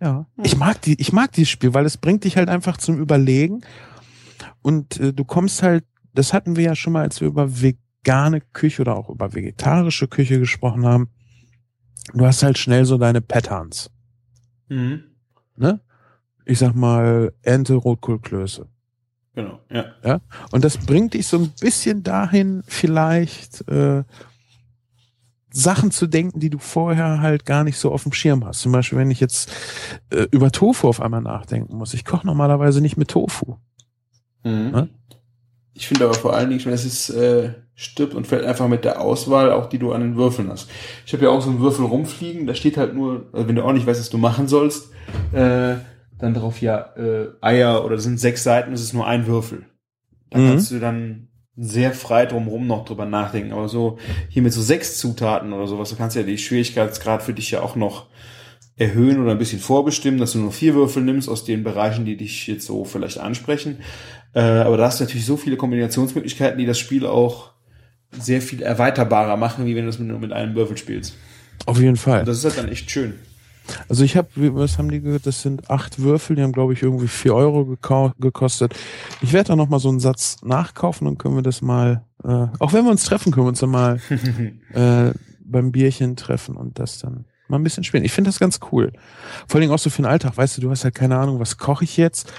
ja. Hm. Ich mag die, ich mag dieses Spiel, weil es bringt dich halt einfach zum Überlegen und äh, du kommst halt, das hatten wir ja schon mal, als wir über vegane Küche oder auch über vegetarische Küche gesprochen haben. Du hast halt schnell so deine Patterns, Mhm. ne? Ich sag mal Ente, Rotkohl, Klöße. Genau, ja. Und das bringt dich so ein bisschen dahin, vielleicht äh, Sachen zu denken, die du vorher halt gar nicht so auf dem Schirm hast. Zum Beispiel, wenn ich jetzt äh, über Tofu auf einmal nachdenken muss. Ich koche normalerweise nicht mit Tofu. Mhm. Ne? Ich finde aber vor allen Dingen, schon, dass es äh, stirbt und fällt einfach mit der Auswahl, auch die du an den Würfeln hast. Ich habe ja auch so einen Würfel rumfliegen, da steht halt nur, also wenn du auch nicht weißt, was du machen sollst, äh, dann drauf ja äh, Eier oder das sind sechs Seiten, das ist nur ein Würfel. Da Mhm. kannst du dann sehr frei drumherum noch drüber nachdenken. Aber so hier mit so sechs Zutaten oder sowas, du kannst ja die Schwierigkeitsgrad für dich ja auch noch erhöhen oder ein bisschen vorbestimmen, dass du nur vier Würfel nimmst aus den Bereichen, die dich jetzt so vielleicht ansprechen. Äh, aber da hast du natürlich so viele Kombinationsmöglichkeiten, die das Spiel auch sehr viel erweiterbarer machen, wie wenn du es nur mit einem Würfel spielst. Auf jeden Fall. Und das ist halt dann echt schön. Also ich habe, was haben die gehört? Das sind acht Würfel, die haben glaube ich irgendwie vier Euro gekostet. Ich werde da noch mal so einen Satz nachkaufen und können wir das mal, äh, auch wenn wir uns treffen, können wir uns dann mal (laughs) äh, beim Bierchen treffen und das dann mal ein bisschen spielen. Ich finde das ganz cool. Vor allen Dingen auch so für den Alltag, weißt du, du hast halt keine Ahnung, was koche ich jetzt?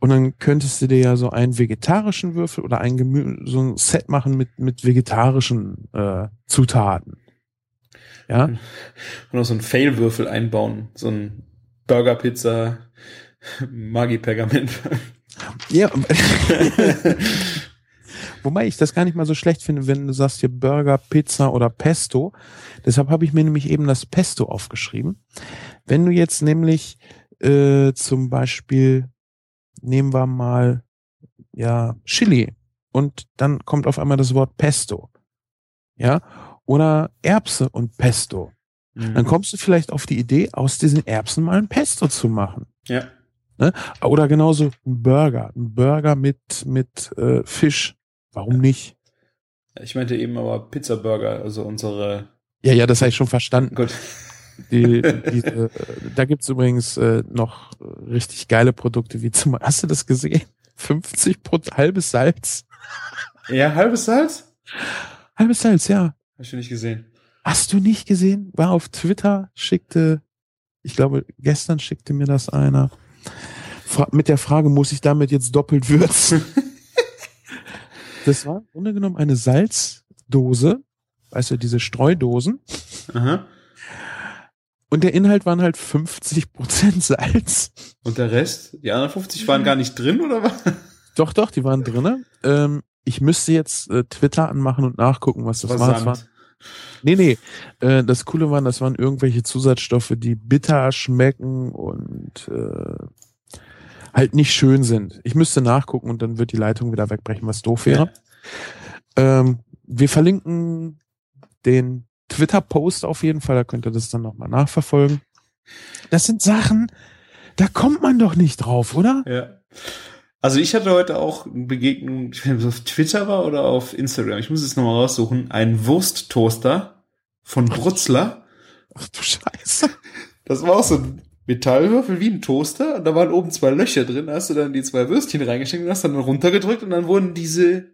Und dann könntest du dir ja so einen vegetarischen Würfel oder ein Gemü so ein Set machen mit, mit vegetarischen äh, Zutaten. Ja, Und noch so einen Fail-Würfel einbauen. So ein Burger-Pizza, Magi-Pergament. ja (laughs) Wobei ich das gar nicht mal so schlecht finde, wenn du sagst hier Burger, Pizza oder Pesto. Deshalb habe ich mir nämlich eben das Pesto aufgeschrieben. Wenn du jetzt nämlich äh, zum Beispiel, nehmen wir mal, ja, Chili und dann kommt auf einmal das Wort Pesto. Ja, oder Erbse und Pesto. Mhm. Dann kommst du vielleicht auf die Idee, aus diesen Erbsen mal ein Pesto zu machen. Ja. Ne? Oder genauso ein Burger. Ein Burger mit, mit äh, Fisch. Warum nicht? Ich meinte eben aber Pizza-Burger, also unsere. Ja, ja, das habe ich schon verstanden. Gut. Die, die, äh, da gibt's übrigens äh, noch richtig geile Produkte, wie zum Hast du das gesehen? 50 Pro halbes Salz. Ja, halbes Salz? Halbes Salz, ja. Ich schon nicht gesehen. Hast du nicht gesehen? War auf Twitter, schickte, ich glaube, gestern schickte mir das einer. Fra mit der Frage, muss ich damit jetzt doppelt würzen? (laughs) das war im Grunde genommen eine Salzdose. Weißt du, diese Streudosen. Aha. Und der Inhalt waren halt 50% Salz. Und der Rest? Die anderen 50 waren gar nicht drin, oder was? Doch, doch, die waren drinne. Ähm, ich müsste jetzt äh, Twitter anmachen und nachgucken, was das war. Das war. Nee, nee. Äh, das Coole waren, das waren irgendwelche Zusatzstoffe, die bitter schmecken und äh, halt nicht schön sind. Ich müsste nachgucken und dann wird die Leitung wieder wegbrechen, was doof wäre. Ja. Ähm, wir verlinken den Twitter-Post auf jeden Fall, da könnt ihr das dann nochmal nachverfolgen. Das sind Sachen, da kommt man doch nicht drauf, oder? Ja. Also ich hatte heute auch eine Begegnung, ich weiß nicht, ob es auf Twitter war oder auf Instagram, ich muss es nochmal raussuchen, ein Wursttoaster von Brutzler. Ach du Scheiße. Das war auch so ein Metallwürfel wie ein Toaster und da waren oben zwei Löcher drin, da hast du dann die zwei Würstchen reingesteckt und hast dann runtergedrückt und dann wurden diese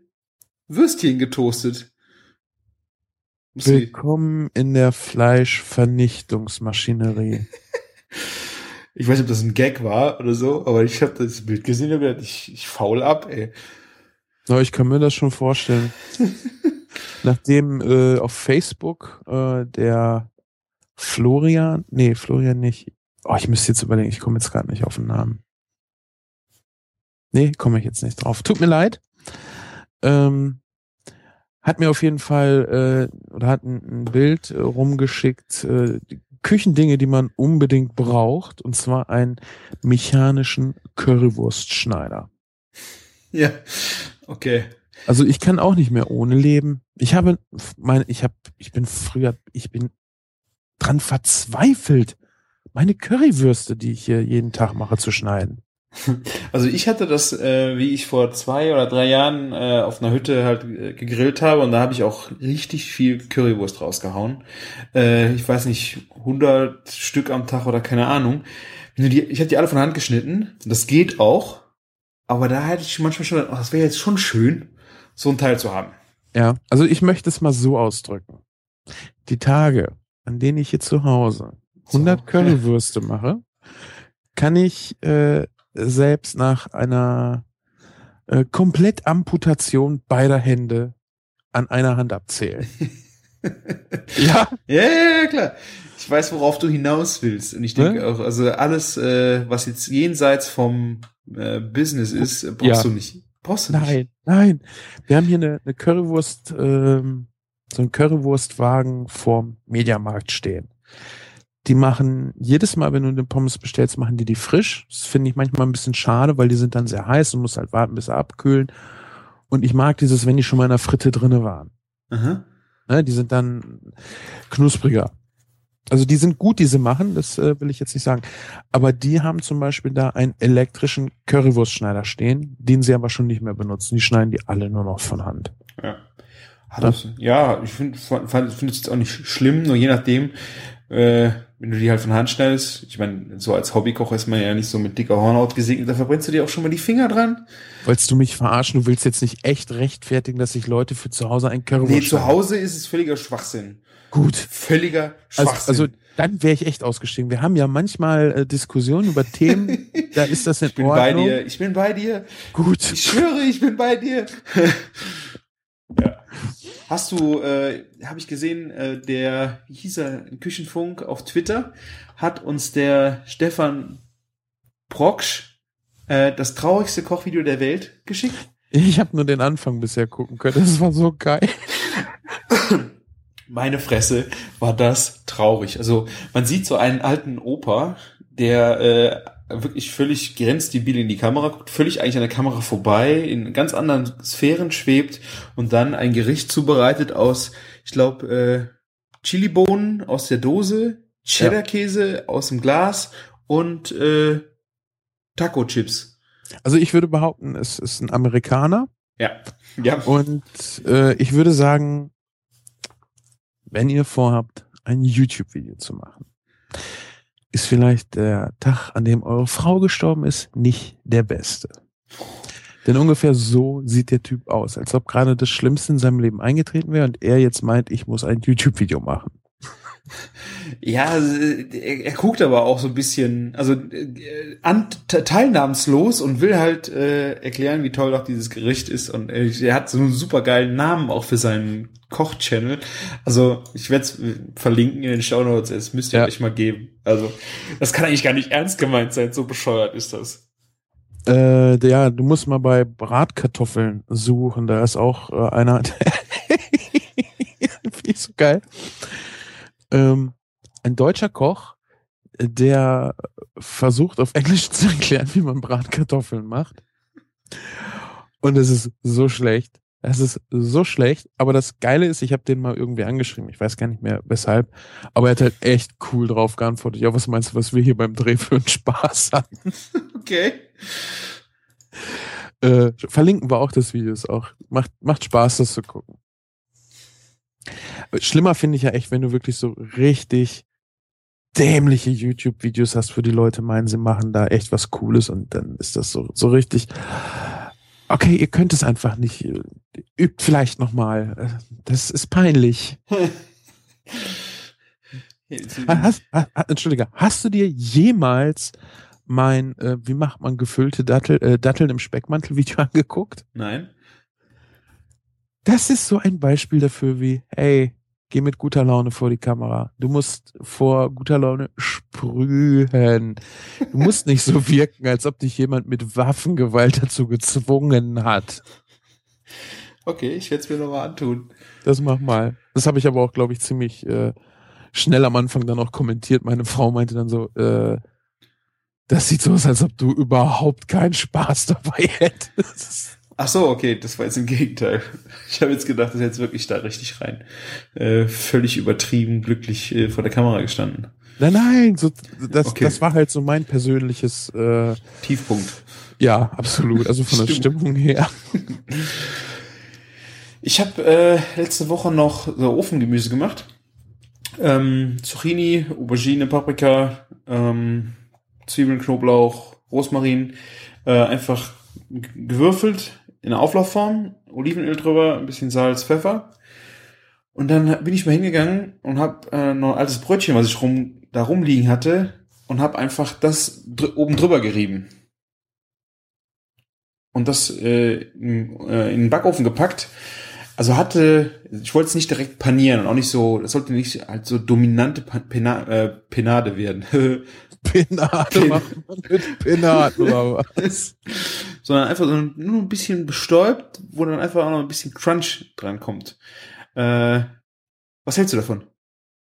Würstchen getoastet. Willkommen in der Fleischvernichtungsmaschinerie. (laughs) ich weiß nicht, ob das ein Gag war oder so, aber ich habe das Bild gesehen und gedacht, ich, ich faul ab, ey. Aber ich kann mir das schon vorstellen. (laughs) Nachdem äh, auf Facebook äh, der Florian, nee, Florian nicht. Oh, ich müsste jetzt überlegen, ich komme jetzt gerade nicht auf den Namen. Nee, komme ich jetzt nicht drauf. Tut mir leid. Ähm, hat mir auf jeden Fall äh, oder hat ein, ein Bild äh, rumgeschickt, äh, die Küchendinge, die man unbedingt braucht, und zwar einen mechanischen Currywurstschneider. Ja, okay. Also ich kann auch nicht mehr ohne leben. Ich habe meine, ich habe, ich bin früher, ich bin dran verzweifelt, meine Currywürste, die ich hier jeden Tag mache, zu schneiden. (laughs) Also ich hatte das, äh, wie ich vor zwei oder drei Jahren äh, auf einer Hütte halt äh, gegrillt habe und da habe ich auch richtig viel Currywurst rausgehauen. Äh, ich weiß nicht, 100 Stück am Tag oder keine Ahnung. Ich habe die alle von Hand geschnitten. Das geht auch. Aber da hätte ich manchmal schon, oh, das wäre jetzt schon schön, so ein Teil zu haben. Ja, also ich möchte es mal so ausdrücken. Die Tage, an denen ich hier zu Hause 100 so. Currywürste mache, kann ich äh, selbst nach einer äh, Komplettamputation beider Hände an einer Hand abzählen. (laughs) ja? ja? Ja, klar. Ich weiß, worauf du hinaus willst. Und ich denke ne? auch, also alles, äh, was jetzt jenseits vom äh, Business ist, brauchst ja. du nicht. Brauchst du nein, nicht. Nein, nein. Wir haben hier eine, eine Currywurst, ähm, so einen Currywurstwagen vorm Mediamarkt stehen. Die machen jedes Mal, wenn du eine Pommes bestellst, machen die die frisch. Das finde ich manchmal ein bisschen schade, weil die sind dann sehr heiß und musst halt warten, bis sie abkühlen. Und ich mag dieses, wenn die schon mal in der Fritte drinne waren. Aha. Ne, die sind dann knuspriger. Also die sind gut, die sie machen, das äh, will ich jetzt nicht sagen. Aber die haben zum Beispiel da einen elektrischen Currywurstschneider stehen, den sie aber schon nicht mehr benutzen. Die schneiden die alle nur noch von Hand. Ja. Das, ja, ich finde find es jetzt auch nicht schlimm, nur je nachdem, äh, wenn du die halt von Hand schneidest, ich meine, so als Hobbykoch ist man ja nicht so mit dicker Hornhaut gesegnet, da verbrennst du dir auch schon mal die Finger dran. Wolltest du mich verarschen? Du willst jetzt nicht echt rechtfertigen, dass sich Leute für zu Hause ein Currywurst Nee, zu Hause ist es völliger Schwachsinn. Gut. Völliger Schwachsinn. Also, also dann wäre ich echt ausgestiegen. Wir haben ja manchmal äh, Diskussionen über Themen, da (laughs) ist das in ich bin Ordnung. bei dir, ich bin bei dir. Gut. Ich schwöre, ich bin bei dir. (laughs) ja. Hast du, äh, habe ich gesehen, äh, der, wie hieß er, Küchenfunk auf Twitter, hat uns der Stefan Proksch äh, das traurigste Kochvideo der Welt geschickt? Ich habe nur den Anfang bisher gucken können. Das war so geil. (laughs) Meine Fresse war das traurig. Also man sieht so einen alten Opa, der äh, wirklich völlig grenzdebil in die Kamera guckt, völlig eigentlich an der Kamera vorbei, in ganz anderen Sphären schwebt und dann ein Gericht zubereitet aus, ich glaube, äh, Chilibohnen aus der Dose, Cheddar-Käse ja. aus dem Glas und äh, Taco-Chips. Also ich würde behaupten, es ist ein Amerikaner. Ja. ja. Und äh, ich würde sagen, wenn ihr vorhabt, ein YouTube-Video zu machen, ist vielleicht der Tag, an dem eure Frau gestorben ist, nicht der beste. Denn ungefähr so sieht der Typ aus, als ob gerade das Schlimmste in seinem Leben eingetreten wäre und er jetzt meint, ich muss ein YouTube-Video machen. Ja, also, er, er, guckt aber auch so ein bisschen, also äh, an, teilnahmslos und will halt äh, erklären, wie toll doch dieses Gericht ist. Und äh, er hat so einen super geilen Namen auch für seinen Koch-Channel. Also ich werde es verlinken in den Show Notes. Es müsst ihr ja. euch mal geben. Also das kann eigentlich gar nicht ernst gemeint sein. So bescheuert ist das. Äh, ja, du musst mal bei Bratkartoffeln suchen. Da ist auch äh, einer. (laughs) Ich so geil. Ähm, ein deutscher Koch, der versucht auf Englisch (laughs) zu erklären, wie man Bratkartoffeln macht. Und es ist so schlecht. Es ist so schlecht, aber das Geile ist, ich habe den mal irgendwie angeschrieben. Ich weiß gar nicht mehr weshalb, aber er hat halt echt cool drauf geantwortet. Ja, was meinst du, was wir hier beim Dreh für einen Spaß hatten? (laughs) Okay. Äh, verlinken wir auch das Video. Ist auch macht macht Spaß, das zu gucken. Schlimmer finde ich ja echt, wenn du wirklich so richtig dämliche YouTube-Videos hast, wo die Leute meinen, sie machen da echt was Cooles und dann ist das so so richtig okay, ihr könnt es einfach nicht. Übt vielleicht nochmal. Das ist peinlich. (laughs) hast, hast, Entschuldige, hast du dir jemals mein, äh, wie macht man gefüllte Dattel, äh, Datteln im Speckmantel-Video (laughs) angeguckt? Nein. Das ist so ein Beispiel dafür, wie, hey, geh mit guter Laune vor die Kamera. Du musst vor guter Laune sprühen. Du musst nicht so wirken, als ob dich jemand mit Waffengewalt dazu gezwungen hat. Okay, ich werde es mir nochmal antun. Das mach mal. Das habe ich aber auch, glaube ich, ziemlich äh, schnell am Anfang dann auch kommentiert. Meine Frau meinte dann so, äh, das sieht so aus, als ob du überhaupt keinen Spaß dabei hättest. Ach so, okay, das war jetzt im Gegenteil. (laughs) Ich habe jetzt gedacht, das ist jetzt wirklich da richtig rein. Äh, völlig übertrieben, glücklich äh, vor der Kamera gestanden. Nein, nein, so, das, okay. das war halt so mein persönliches äh, Tiefpunkt. Ja, absolut. Also von der Stimmung her. (laughs) Ich habe äh, letzte Woche noch so Ofengemüse gemacht. Ähm, Zucchini, Aubergine, Paprika, ähm, Zwiebeln, Knoblauch, Rosmarin, äh, einfach gewürfelt in der Auflaufform, Olivenöl drüber, ein bisschen Salz, Pfeffer. Und dann bin ich mal hingegangen und habe äh, noch ein altes Brötchen, was ich rum, da rumliegen hatte, und habe einfach das dr oben drüber gerieben. Und das äh, in, äh, in den Backofen gepackt. Also hatte, ich wollte es nicht direkt panieren und auch nicht so, das sollte nicht halt so dominante Pena, äh, Penade werden. (laughs) Penade Pen mit Penaden oder (laughs) was? Sondern einfach so nur ein bisschen bestäubt, wo dann einfach auch noch ein bisschen Crunch dran kommt. Äh, was hältst du davon?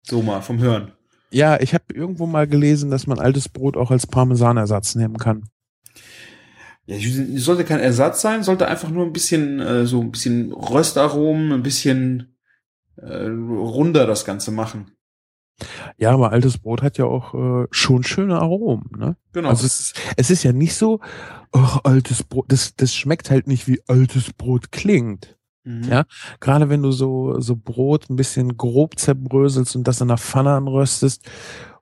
So mal vom Hören. Ja, ich habe irgendwo mal gelesen, dass man altes Brot auch als Parmesanersatz nehmen kann. Ja, sollte kein Ersatz sein, sollte einfach nur ein bisschen äh, so ein bisschen Röstaromen, ein bisschen äh, runder das Ganze machen. Ja, aber altes Brot hat ja auch äh, schon schöne Aromen, ne? Genau. Also es ist, es ist ja nicht so, oh, altes Brot, das, das schmeckt halt nicht wie altes Brot klingt. Mhm. Ja, gerade wenn du so, so Brot ein bisschen grob zerbröselst und das in der Pfanne anröstest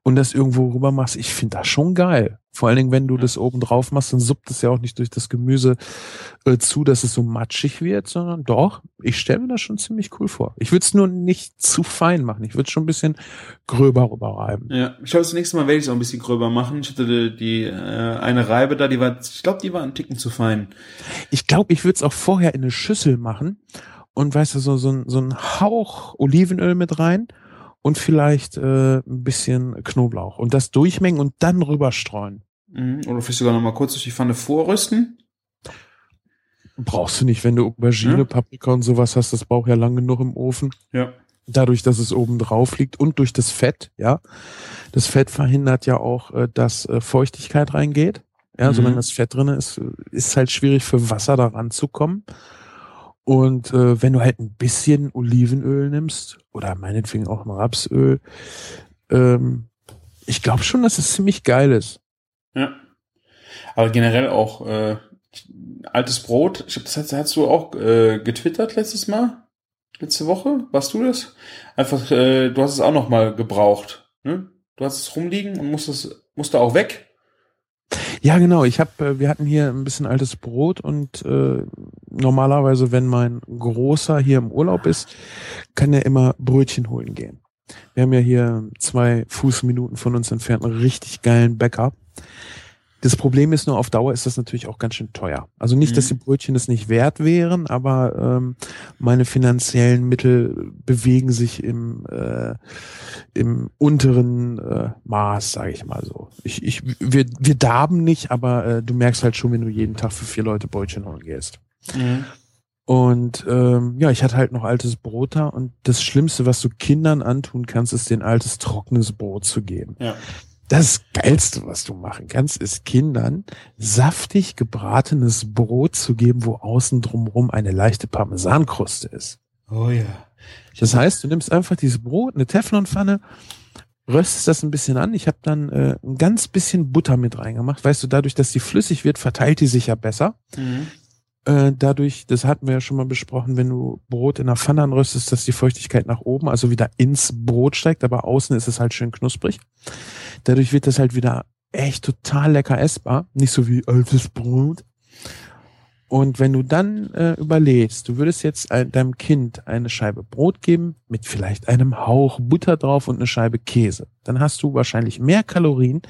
und das irgendwo rüber machst, ich finde das schon geil. Vor allen Dingen, wenn du das oben drauf machst, dann suppt es ja auch nicht durch das Gemüse äh, zu, dass es so matschig wird, sondern doch, ich stelle mir das schon ziemlich cool vor. Ich würde es nur nicht zu fein machen. Ich würde es schon ein bisschen gröber rüberreiben. Ja, ich glaube, das nächste Mal werde ich es auch ein bisschen gröber machen. Ich hatte die, äh, eine Reibe da, die war, ich glaube, die war ein Ticken zu fein. Ich glaube, ich würde es auch vorher in eine Schüssel machen und weißt du, so, so, so ein Hauch Olivenöl mit rein und vielleicht äh, ein bisschen Knoblauch und das durchmengen und dann rüberstreuen. Mhm. Oder vielleicht sogar noch mal kurz durch die Pfanne vorrüsten. Brauchst du nicht, wenn du Aubergine, Ja. Paprika und sowas hast, das braucht ja lang genug im Ofen. Ja. Dadurch, dass es oben drauf liegt und durch das Fett, ja. Das Fett verhindert ja auch, äh, dass äh, Feuchtigkeit reingeht. Ja, Mhm. solange das Fett drin ist, ist halt schwierig für Wasser da ranzukommen. Und äh, wenn du halt ein bisschen Olivenöl nimmst oder meinetwegen auch mal Rapsöl, ähm, ich glaube schon, dass es ziemlich geil ist. Ja. Aber generell auch äh, altes Brot. Ich glaube, das hast, hast du auch äh, getwittert letztes Mal? Letzte Woche? Warst du das? Einfach, äh, du hast es auch noch mal gebraucht. Ne? Du hast es rumliegen und musstest, musste auch weg. Ja, genau. Ich habe, äh, wir hatten hier ein bisschen altes Brot und äh, normalerweise, wenn mein Großer hier im Urlaub ist, kann er immer Brötchen holen gehen. Wir haben ja hier zwei Fußminuten von uns entfernt einen richtig geilen Bäcker. Das Problem ist nur, auf Dauer ist das natürlich auch ganz schön teuer. Also nicht, dass die Mhm. Brötchen es nicht wert wären, aber ähm, meine finanziellen Mittel bewegen sich im, äh, im unteren äh, Maß, sage ich mal so. Ich, ich, wir, wir darben nicht, aber äh, du merkst halt schon, wenn du jeden Tag für vier Leute Brötchen holen gehst. Und ähm, ja, ich hatte halt noch altes Brot da und das Schlimmste, was du Kindern antun kannst, ist den altes trockenes Brot zu geben. Ja. Das Geilste, was du machen kannst, ist Kindern saftig gebratenes Brot zu geben, wo außen drumrum eine leichte Parmesankruste ist. Oh ja. Das heißt, du nimmst einfach dieses Brot, eine Teflonpfanne, röstest das ein bisschen an. Ich habe dann äh, ein ganz bisschen Butter mit reingemacht. Weißt du, dadurch, dass die flüssig wird, verteilt die sich ja besser. Mhm. Äh, dadurch, das hatten wir ja schon mal besprochen, wenn du Brot in der Pfanne anröstest, dass die Feuchtigkeit nach oben, also wieder ins Brot steigt, aber außen ist es halt schön knusprig. Dadurch wird das halt wieder echt total lecker essbar. Nicht so wie altes Brot. Und wenn du dann äh, überlegst, du würdest jetzt ein, deinem Kind eine Scheibe Brot geben mit vielleicht einem Hauch Butter drauf und eine Scheibe Käse, dann hast du wahrscheinlich mehr Kalorien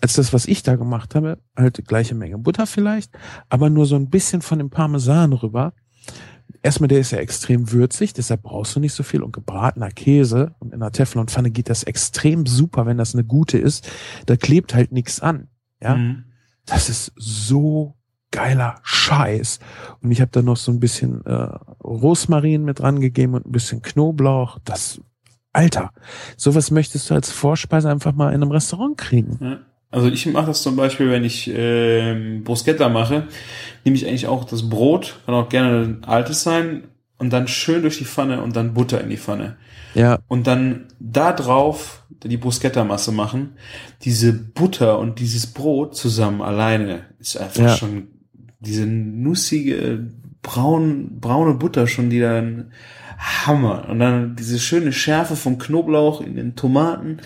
als das, was ich da gemacht habe. Halt gleiche Menge Butter vielleicht, aber nur so ein bisschen von dem Parmesan rüber. Erstmal, der ist ja extrem würzig, deshalb brauchst du nicht so viel. Und gebratener Käse und in einer Teflonpfanne geht das extrem super, wenn das eine gute ist. Da klebt halt nichts an. Ja, Mhm. das ist so geiler Scheiß. Und ich habe da noch so ein bisschen äh, Rosmarin mit dran gegeben und ein bisschen Knoblauch. Das, Alter, sowas möchtest du als Vorspeise einfach mal in einem Restaurant kriegen. Ja. Also ich mache das zum Beispiel, wenn ich ähm, Bruschetta mache, nehme ich eigentlich auch das Brot, kann auch gerne ein altes sein, und dann schön durch die Pfanne und dann Butter in die Pfanne. Ja, Und dann da drauf die Bruschetta-Masse machen. Diese Butter und dieses Brot zusammen alleine ist einfach Ja. schon diese nussige, braun, braune Butter schon, die dann Hammer. Und dann diese schöne Schärfe vom Knoblauch in den Tomaten,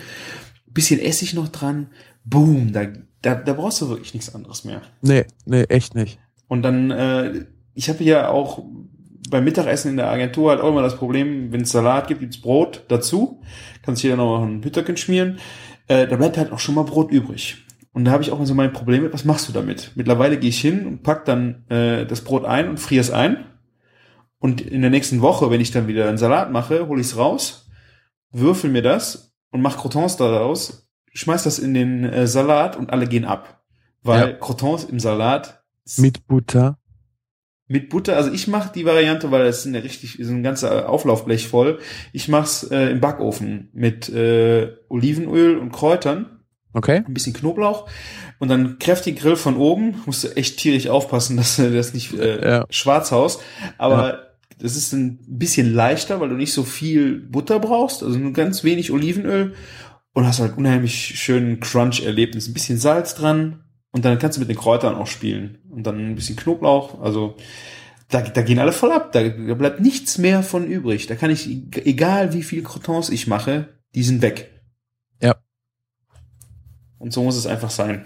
bisschen Essig noch dran, boom, da, da, da brauchst du wirklich nichts anderes mehr. nee, nee, echt nicht. Und dann, äh, ich habe ja auch beim Mittagessen in der Agentur halt auch immer das Problem, wenn es Salat gibt, gibt's Brot dazu. Kannst hier noch ein Bütterchen schmieren. Äh, da bleibt halt auch schon mal Brot übrig. Und da habe ich auch mal so mein Problem mit, was machst du damit? Mittlerweile gehe ich hin und pack dann äh, das Brot ein und friere es ein. Und in der nächsten Woche, wenn ich dann wieder einen Salat mache, hole ich es raus, würfel mir das und mach Crotons daraus, schmeiß das in den äh, Salat und alle gehen ab. Weil Ja. Crotons im Salat Mit Butter. mit Butter, also ich mache die Variante, weil das ist eine richtig, ist ein ganzer Auflaufblech voll. Ich mach's äh, im Backofen mit äh, Olivenöl und Kräutern, Okay? ein bisschen Knoblauch und dann kräftig Grill von oben. Musst du echt tierisch aufpassen, (laughs) dass du das nicht äh, Ja. schwarz haust. Aber das ist ein bisschen leichter, weil du nicht so viel Butter brauchst, also nur ganz wenig Olivenöl und hast halt unheimlich schönen Crunch-Erlebnis. Ein bisschen Salz dran und dann kannst du mit den Kräutern auch spielen. Und dann ein bisschen Knoblauch, also da, da gehen alle voll ab. Da, da bleibt nichts mehr von übrig. Da kann ich, egal wie viel Crotons ich mache, die sind weg. Ja. Und so muss es einfach sein.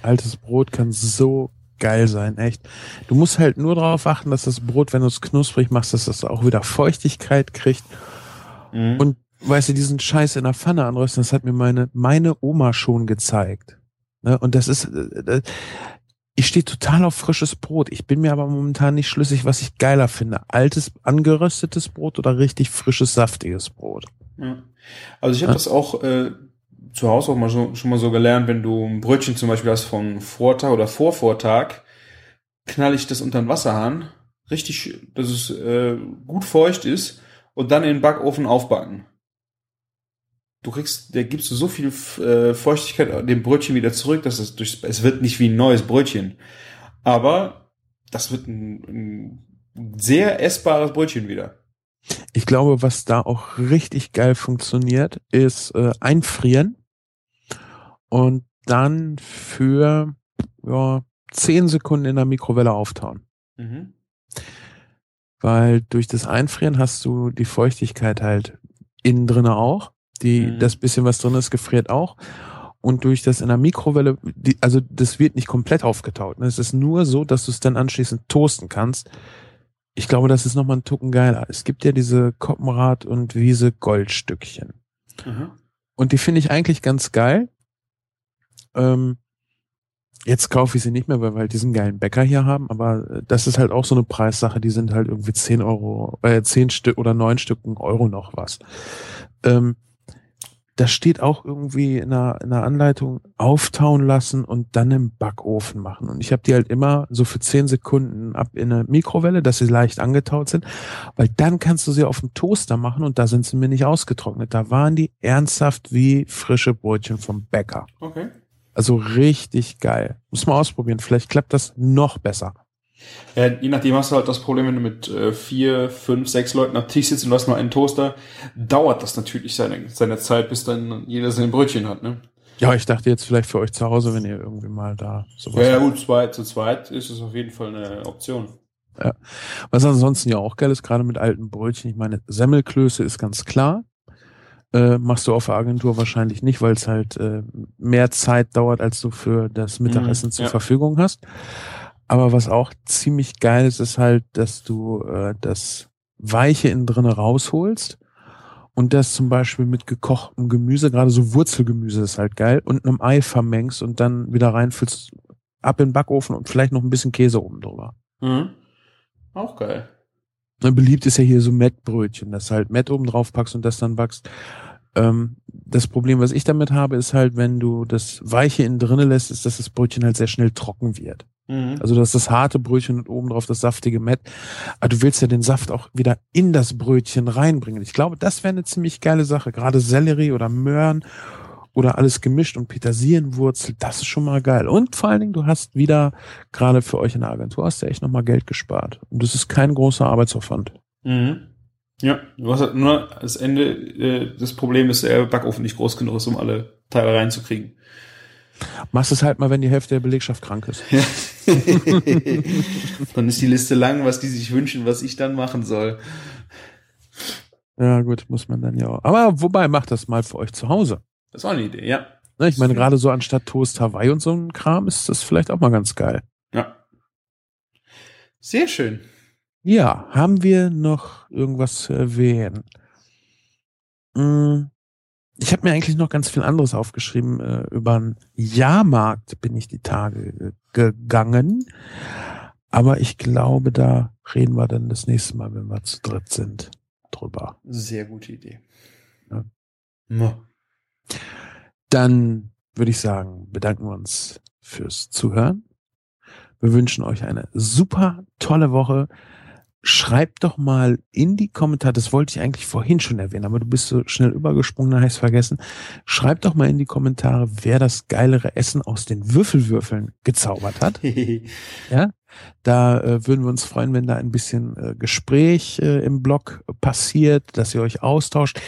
Altes Brot kann so geil sein, echt. Du musst halt nur darauf achten, dass das Brot, wenn du es knusprig machst, dass das auch wieder Feuchtigkeit kriegt. Mhm. Und weißt du, diesen Scheiß in der Pfanne anrösten, das hat mir meine, meine Oma schon gezeigt. Ne? Und das ist, äh, äh, ich stehe total auf frisches Brot. Ich bin mir aber momentan nicht schlüssig, was ich geiler finde. Altes, angeröstetes Brot oder richtig frisches, saftiges Brot. Ja. Also ich habe Ja. das auch äh, zu Hause auch mal so, schon mal so gelernt, wenn du ein Brötchen zum Beispiel hast vom Vortag oder Vorvortag, knall ich das unter den Wasserhahn, richtig, dass es äh, gut feucht ist und dann in den Backofen aufbacken. Du kriegst, der gibst du so viel äh, Feuchtigkeit dem Brötchen wieder zurück, dass es durch, es wird nicht wie ein neues Brötchen. Aber das wird ein, ein sehr essbares Brötchen wieder. Ich glaube, was da auch richtig geil funktioniert, ist äh, einfrieren und dann für ja, zehn Sekunden in der Mikrowelle auftauen. Mhm. Weil durch das Einfrieren hast du die Feuchtigkeit halt innen drinne auch. Die, mhm. das bisschen, was drin ist, gefriert auch. Und durch das in der Mikrowelle, die, also das wird nicht komplett aufgetaut. Ne? Es ist nur so, dass du es dann anschließend toasten kannst. Ich glaube, das ist nochmal ein Tucken geiler. Es gibt ja diese Koppenrad und Wiese Goldstückchen. Mhm. Und die finde ich eigentlich ganz geil. Ähm, Jetzt kaufe ich sie nicht mehr, weil wir halt diesen geilen Bäcker hier haben, aber äh, das ist halt auch so eine Preissache, die sind halt irgendwie zehn Euro, äh, zehn Stück oder neun Stück ein Euro noch was. Ähm, da steht auch irgendwie in einer, in einer Anleitung auftauen lassen und dann im Backofen machen. Und ich habe die halt immer so für zehn Sekunden ab in eine Mikrowelle, dass sie leicht angetaut sind, weil dann kannst du sie auf dem Toaster machen und da sind sie mir nicht ausgetrocknet. Da waren die ernsthaft wie frische Brötchen vom Bäcker. Okay. Also richtig geil. Muss mal ausprobieren. Vielleicht klappt das noch besser. Ja, je nachdem hast du halt das Problem, wenn du mit äh, vier, fünf, sechs Leuten am Tisch sitzt und du hast nur einen Toaster, dauert das natürlich seine, seine Zeit, bis dann jeder sein Brötchen hat, ne? Ja, ich dachte jetzt vielleicht für euch zu Hause, wenn ihr irgendwie mal da sowas. Ja, ja gut, zwei, zu zweit ist es auf jeden Fall eine Option. Ja. Was ansonsten ja auch geil ist, gerade mit alten Brötchen, ich meine, Semmelklöße ist ganz klar. Äh, machst du auf der Agentur wahrscheinlich nicht, weil es halt äh, mehr Zeit dauert, als du für das Mittagessen mhm, zur ja. Verfügung hast. Aber was auch ziemlich geil ist, ist halt, dass du äh, das Weiche innen drinne rausholst und das zum Beispiel mit gekochtem Gemüse, gerade so Wurzelgemüse ist halt geil, und einem Ei vermengst und dann wieder reinfüllst, ab in den Backofen und vielleicht noch ein bisschen Käse oben drüber. Mhm. Auch geil. Beliebt ist ja hier so Mettbrötchen, dass du halt Mett oben drauf packst und das dann backst. Ähm, das Problem, was ich damit habe, ist halt, wenn du das Weiche innen drinnen lässt, ist, dass das Brötchen halt sehr schnell trocken wird. Mhm. Also das ist das harte Brötchen und oben drauf das saftige Mett. Aber du willst ja den Saft auch wieder in das Brötchen reinbringen. Ich glaube, das wäre eine ziemlich geile Sache. Gerade Sellerie oder Möhren oder alles gemischt und Petersilienwurzel, das ist schon mal geil. Und vor allen Dingen, du hast wieder, gerade für euch in der Agentur, hast du echt nochmal Geld gespart. Und das ist kein großer Arbeitsaufwand. Mhm. Ja, du hast halt nur das Ende äh, des Problems, ist, der Backofen nicht groß genug ist, um alle Teile reinzukriegen. Machst es halt mal, wenn die Hälfte der Belegschaft krank ist. Ja. (laughs) dann ist die Liste lang, was die sich wünschen, was ich dann machen soll. Ja, gut, muss man dann ja auch. Aber wobei, macht das mal für euch zu Hause. Das ist auch eine Idee, ja. Ne, ich meine, gerade so anstatt Toast Hawaii und so ein Kram ist das vielleicht auch mal ganz geil. Ja. Sehr schön. Ja, haben wir noch irgendwas zu erwähnen? Hm, ich habe mir eigentlich noch ganz viel anderes aufgeschrieben. Äh, über einen Jahrmarkt bin ich die Tage gegangen. Aber ich glaube, da reden wir dann das nächste Mal, wenn wir zu dritt sind, drüber. Sehr gute Idee. Ja. Ja. Dann würde ich sagen, bedanken wir uns fürs Zuhören. Wir wünschen euch eine super tolle Woche. Schreibt doch mal in die Kommentare, das wollte ich eigentlich vorhin schon erwähnen, aber du bist so schnell übergesprungen, da habe ich vergessen. Schreibt doch mal in die Kommentare, wer das geilere Essen aus den Würfelwürfeln gezaubert hat. (laughs) ja, da äh, würden wir uns freuen, wenn da ein bisschen äh, Gespräch äh, im Blog passiert, dass ihr euch austauscht.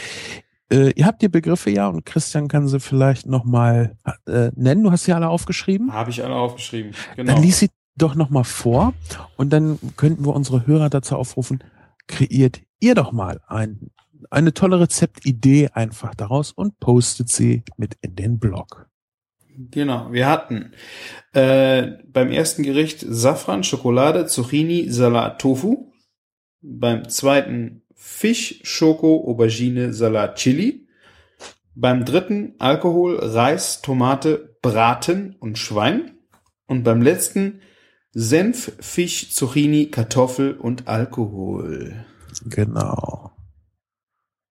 Äh, ihr habt die Begriffe ja und Christian kann sie vielleicht nochmal äh, nennen. Du hast sie alle aufgeschrieben? Habe ich alle aufgeschrieben, genau. Dann lies sie doch nochmal vor und dann könnten wir unsere Hörer dazu aufrufen, kreiert ihr doch mal ein, eine tolle Rezeptidee einfach daraus und postet sie mit in den Blog. Genau, wir hatten äh, beim ersten Gericht Safran, Schokolade, Zucchini, Salat, Tofu. Beim zweiten Fisch, Schoko, Aubergine, Salat, Chili. Beim dritten Alkohol, Reis, Tomate, Braten und Schwein. Und beim letzten Senf, Fisch, Zucchini, Kartoffel und Alkohol. Genau.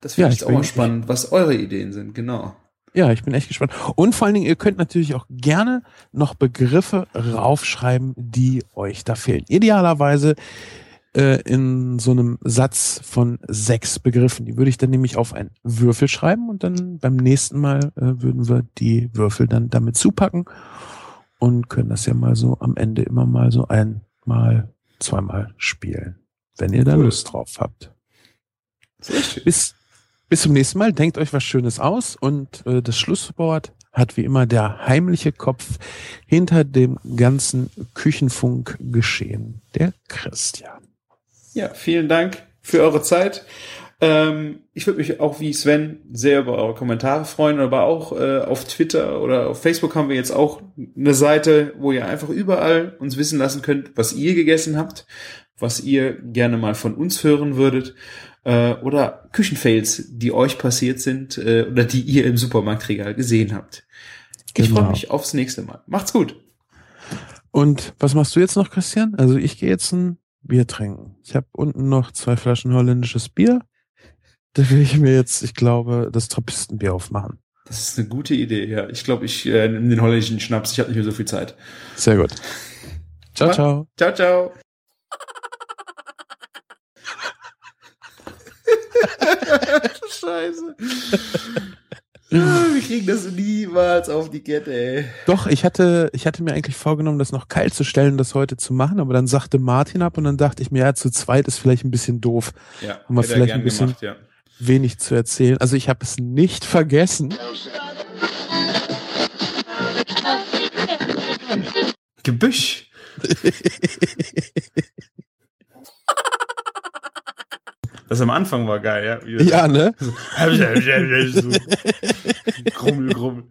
Das finde ja, ich auch mal spannend, was eure Ideen sind, genau. Ja, ich bin echt gespannt. Und vor allen Dingen, ihr könnt natürlich auch gerne noch Begriffe raufschreiben, die euch da fehlen. Idealerweise äh, in so einem Satz von sechs Begriffen. Die würde ich dann nämlich auf einen Würfel schreiben und dann beim nächsten Mal äh, würden wir die Würfel dann damit zupacken und können das ja mal so am Ende immer mal so einmal, zweimal spielen, wenn ihr da cool. Lust drauf habt. Bis, bis zum nächsten Mal. Denkt euch was Schönes aus und äh, das Schlusswort hat wie immer der heimliche Kopf hinter dem ganzen Küchenfunk geschehen, der Christian. Ja, vielen Dank für eure Zeit. Ähm, ich würde mich auch wie Sven sehr über eure Kommentare freuen, aber auch äh, auf Twitter oder auf Facebook haben wir jetzt auch eine Seite, wo ihr einfach überall uns wissen lassen könnt, was ihr gegessen habt, was ihr gerne mal von uns hören würdet äh, oder Küchenfails, die euch passiert sind äh, oder die ihr im Supermarktregal gesehen habt. Ich genau. freue mich aufs nächste Mal. Macht's gut. Und was machst du jetzt noch, Christian? Also ich gehe jetzt ein Bier trinken. Ich habe unten noch zwei Flaschen holländisches Bier. Da will ich mir jetzt, ich glaube, das Trappistenbier aufmachen. Das ist eine gute Idee, ja. Ich glaube, ich äh, nehme den holländischen Schnaps. Ich habe nicht mehr so viel Zeit. Sehr gut. Ciao, ciao. Ciao, ciao. (laughs) Scheiße. Wir kriegen das niemals auf die Kette, ey. Doch, ich hatte, ich hatte mir eigentlich vorgenommen, das noch kalt zu stellen, das heute zu machen, aber dann sagte Martin ab und dann dachte ich mir, ja, zu zweit ist vielleicht ein bisschen doof. Ja, haben wir vielleicht ein bisschen gemacht, ja. Wenig zu erzählen. Also ich habe es nicht vergessen. Gebüsch. Das am Anfang war geil, ja. Ja, ne? (laughs) Grummel, grummel.